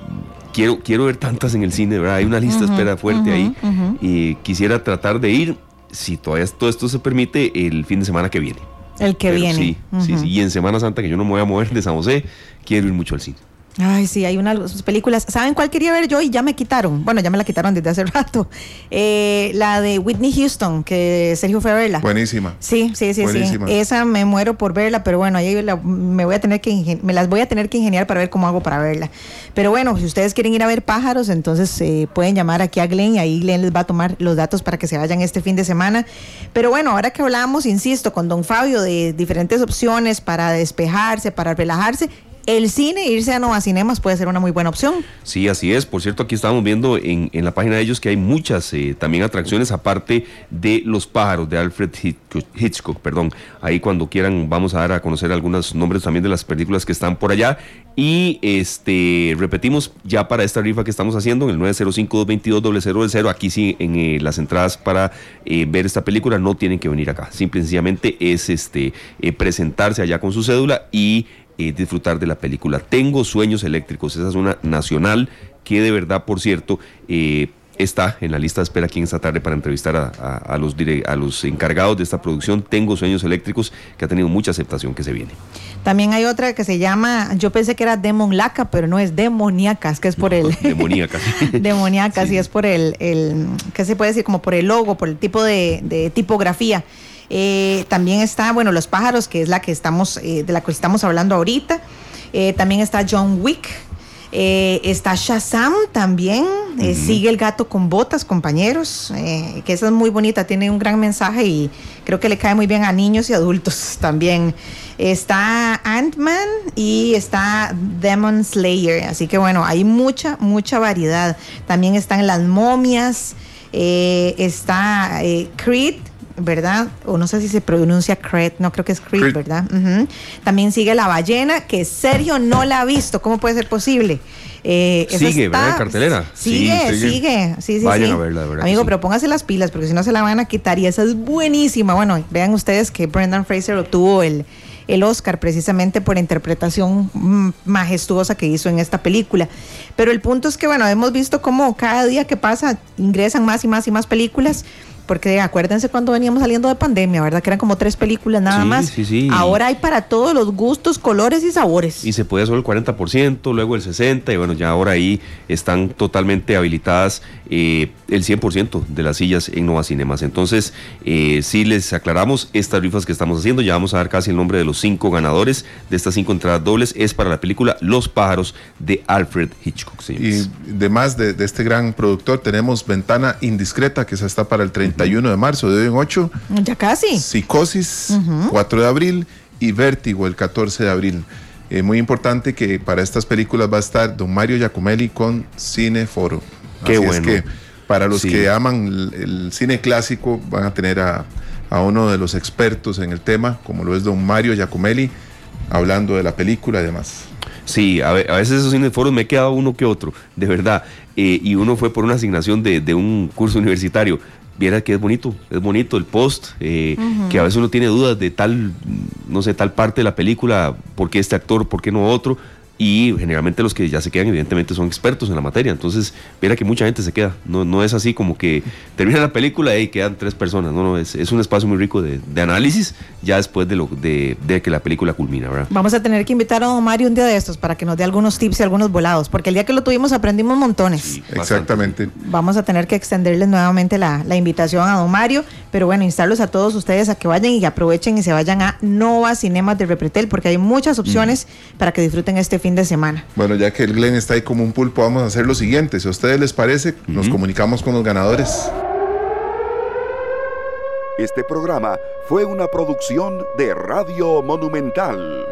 quiero, quiero ver tantas en el cine, ¿verdad? Hay una lista Ujú, espera fuerte ahí. Y quisiera tratar de ir, si todavía todo esto se permite, el fin de semana que viene. El que Pero viene. Sí, sí, sí. Y en Semana Santa, que yo no me voy a mover de San José, quiero ir mucho al cine. Ay, sí, hay unas películas. ¿Saben cuál quería ver yo y ya me quitaron? Bueno, ya me la quitaron desde hace rato. Eh, la de Whitney Houston, que Sergio fue a verla. Buenísima. Sí, sí, sí, Buenísima. sí. Esa me muero por verla, pero bueno, ahí la- me voy a tener que me las voy a tener que ingeniar para ver cómo hago para verla. Pero bueno, si ustedes quieren ir a ver pájaros, entonces eh, pueden llamar aquí a Glenn y ahí Glenn les va a tomar los datos para que se vayan este fin de semana. Pero bueno, ahora que hablamos, insisto, con Don Fabio de diferentes opciones para despejarse, para relajarse, el cine, irse a Nova Cinemas puede ser una muy buena opción. Sí, así es. Por cierto, aquí estamos viendo en, la página de ellos que hay muchas eh, también atracciones aparte de Los pájaros de Alfred Hitchcock, perdón. Ahí cuando quieran vamos a dar a conocer algunos nombres también de las películas que están por allá. Y este repetimos ya para esta rifa que estamos haciendo en el 905-222-0000. Aquí sí, en eh, las entradas para eh, ver esta película no tienen que venir acá. Simple y sencillamente es este presentarse allá con su cédula y eh, disfrutar de la película. Tengo sueños eléctricos, esa es una nacional que de verdad, por cierto, eh, está en la lista de espera aquí en esta tarde para entrevistar a, a- a los, a los encargados de esta producción. Tengo sueños eléctricos que ha tenido mucha aceptación que se viene. También hay otra que se llama, yo pensé que era Demon Laca, pero no es Demoníacas, que es por el... Demoníaca. demoníaca, sí. es por el, el, ¿qué se puede decir? Como por el logo, por el tipo de, de tipografía. Eh, también está, bueno, Los pájaros, que es la que estamos, eh, de la que estamos hablando ahorita. Eh, también está John Wick. Está Shazam también. Sigue el gato con botas, compañeros. que esa es muy bonita, tiene un gran mensaje y creo que le cae muy bien a niños y adultos también. Está Ant-Man y está Demon Slayer. Así que bueno, hay mucha, mucha variedad. También están las momias. está Creed. ¿Verdad? O no sé si se pronuncia Creed, no creo que es Creed, Creed. ¿verdad? También sigue La Ballena, que Sergio no la ha visto. ¿Cómo puede ser posible? Eh, Sigue, está- ¿verdad? Cartelera. Sigue, Sí, sigue. sigue. Sí, sí, Vayan sí. a verla, verdad Amigo, sí. pero póngase las pilas, porque si no se la van a quitar. Y esa es buenísima. Bueno, vean ustedes que Brendan Fraser obtuvo el, el Oscar precisamente por interpretación majestuosa que hizo en esta película. Pero el punto es que, bueno, hemos visto cómo cada día que pasa ingresan más y más y más películas. Porque acuérdense cuando veníamos saliendo de pandemia, ¿verdad? Que eran como tres películas nada Sí, más. sí, sí. Ahora hay para todos los gustos, colores y sabores. Y se podía solo el 40%, luego el 60%, y bueno, ya ahora ahí están totalmente habilitadas eh, el 100% de las sillas en Nova Cinemas. Entonces, eh, sí les aclaramos estas rifas que estamos haciendo, ya vamos a dar casi el nombre de los cinco ganadores de estas cinco entradas dobles, es para la película Los pájaros de Alfred Hitchcock, señores. Y además de, de este gran productor, tenemos Ventana Indiscreta, que esa está para el 31 de marzo, de hoy en 8. Ya casi. Psicosis, Ujú. 4 de abril. Y Vértigo, el 14 de abril. Eh, muy importante que para estas películas va a estar don Mario Giacomelli con Cineforo. Qué Así bueno. Es que para los Sí. que aman el, el cine clásico, van a tener a, a uno de los expertos en el tema, como lo es don Mario Giacomelli, hablando de la película y demás. Sí, a, ve- a veces esos cineforos me he quedado uno que otro, de verdad. Eh, y uno fue por una asignación de, de un curso universitario. Viera que es bonito, es bonito el post, eh, Ujú. que a veces uno tiene dudas de tal, no sé, tal parte de la película, por qué este actor, por qué no otro. Y generalmente los que ya se quedan evidentemente son expertos en la materia, entonces mira que mucha gente se queda, no, no es así como que termina la película y quedan tres personas, no, no, es, es un espacio muy rico de, de análisis ya después de, lo, de, de que la película culmina, ¿verdad? Vamos a tener que invitar a don Mario un día de estos para que nos dé algunos tips y algunos volados, porque el día que lo tuvimos aprendimos montones. Exactamente. Vamos a tener que extenderles nuevamente la, la invitación a don Mario, pero bueno, instarlos a todos ustedes a que vayan y aprovechen y se vayan a Nova Cinemas de Repretel, porque hay muchas opciones para que disfruten este fin de semana. Bueno, ya que el Glenn está ahí como un pulpo, vamos a hacer lo siguiente. Si a ustedes les parece, nos comunicamos con los ganadores. Este programa fue una producción de Radio Monumental.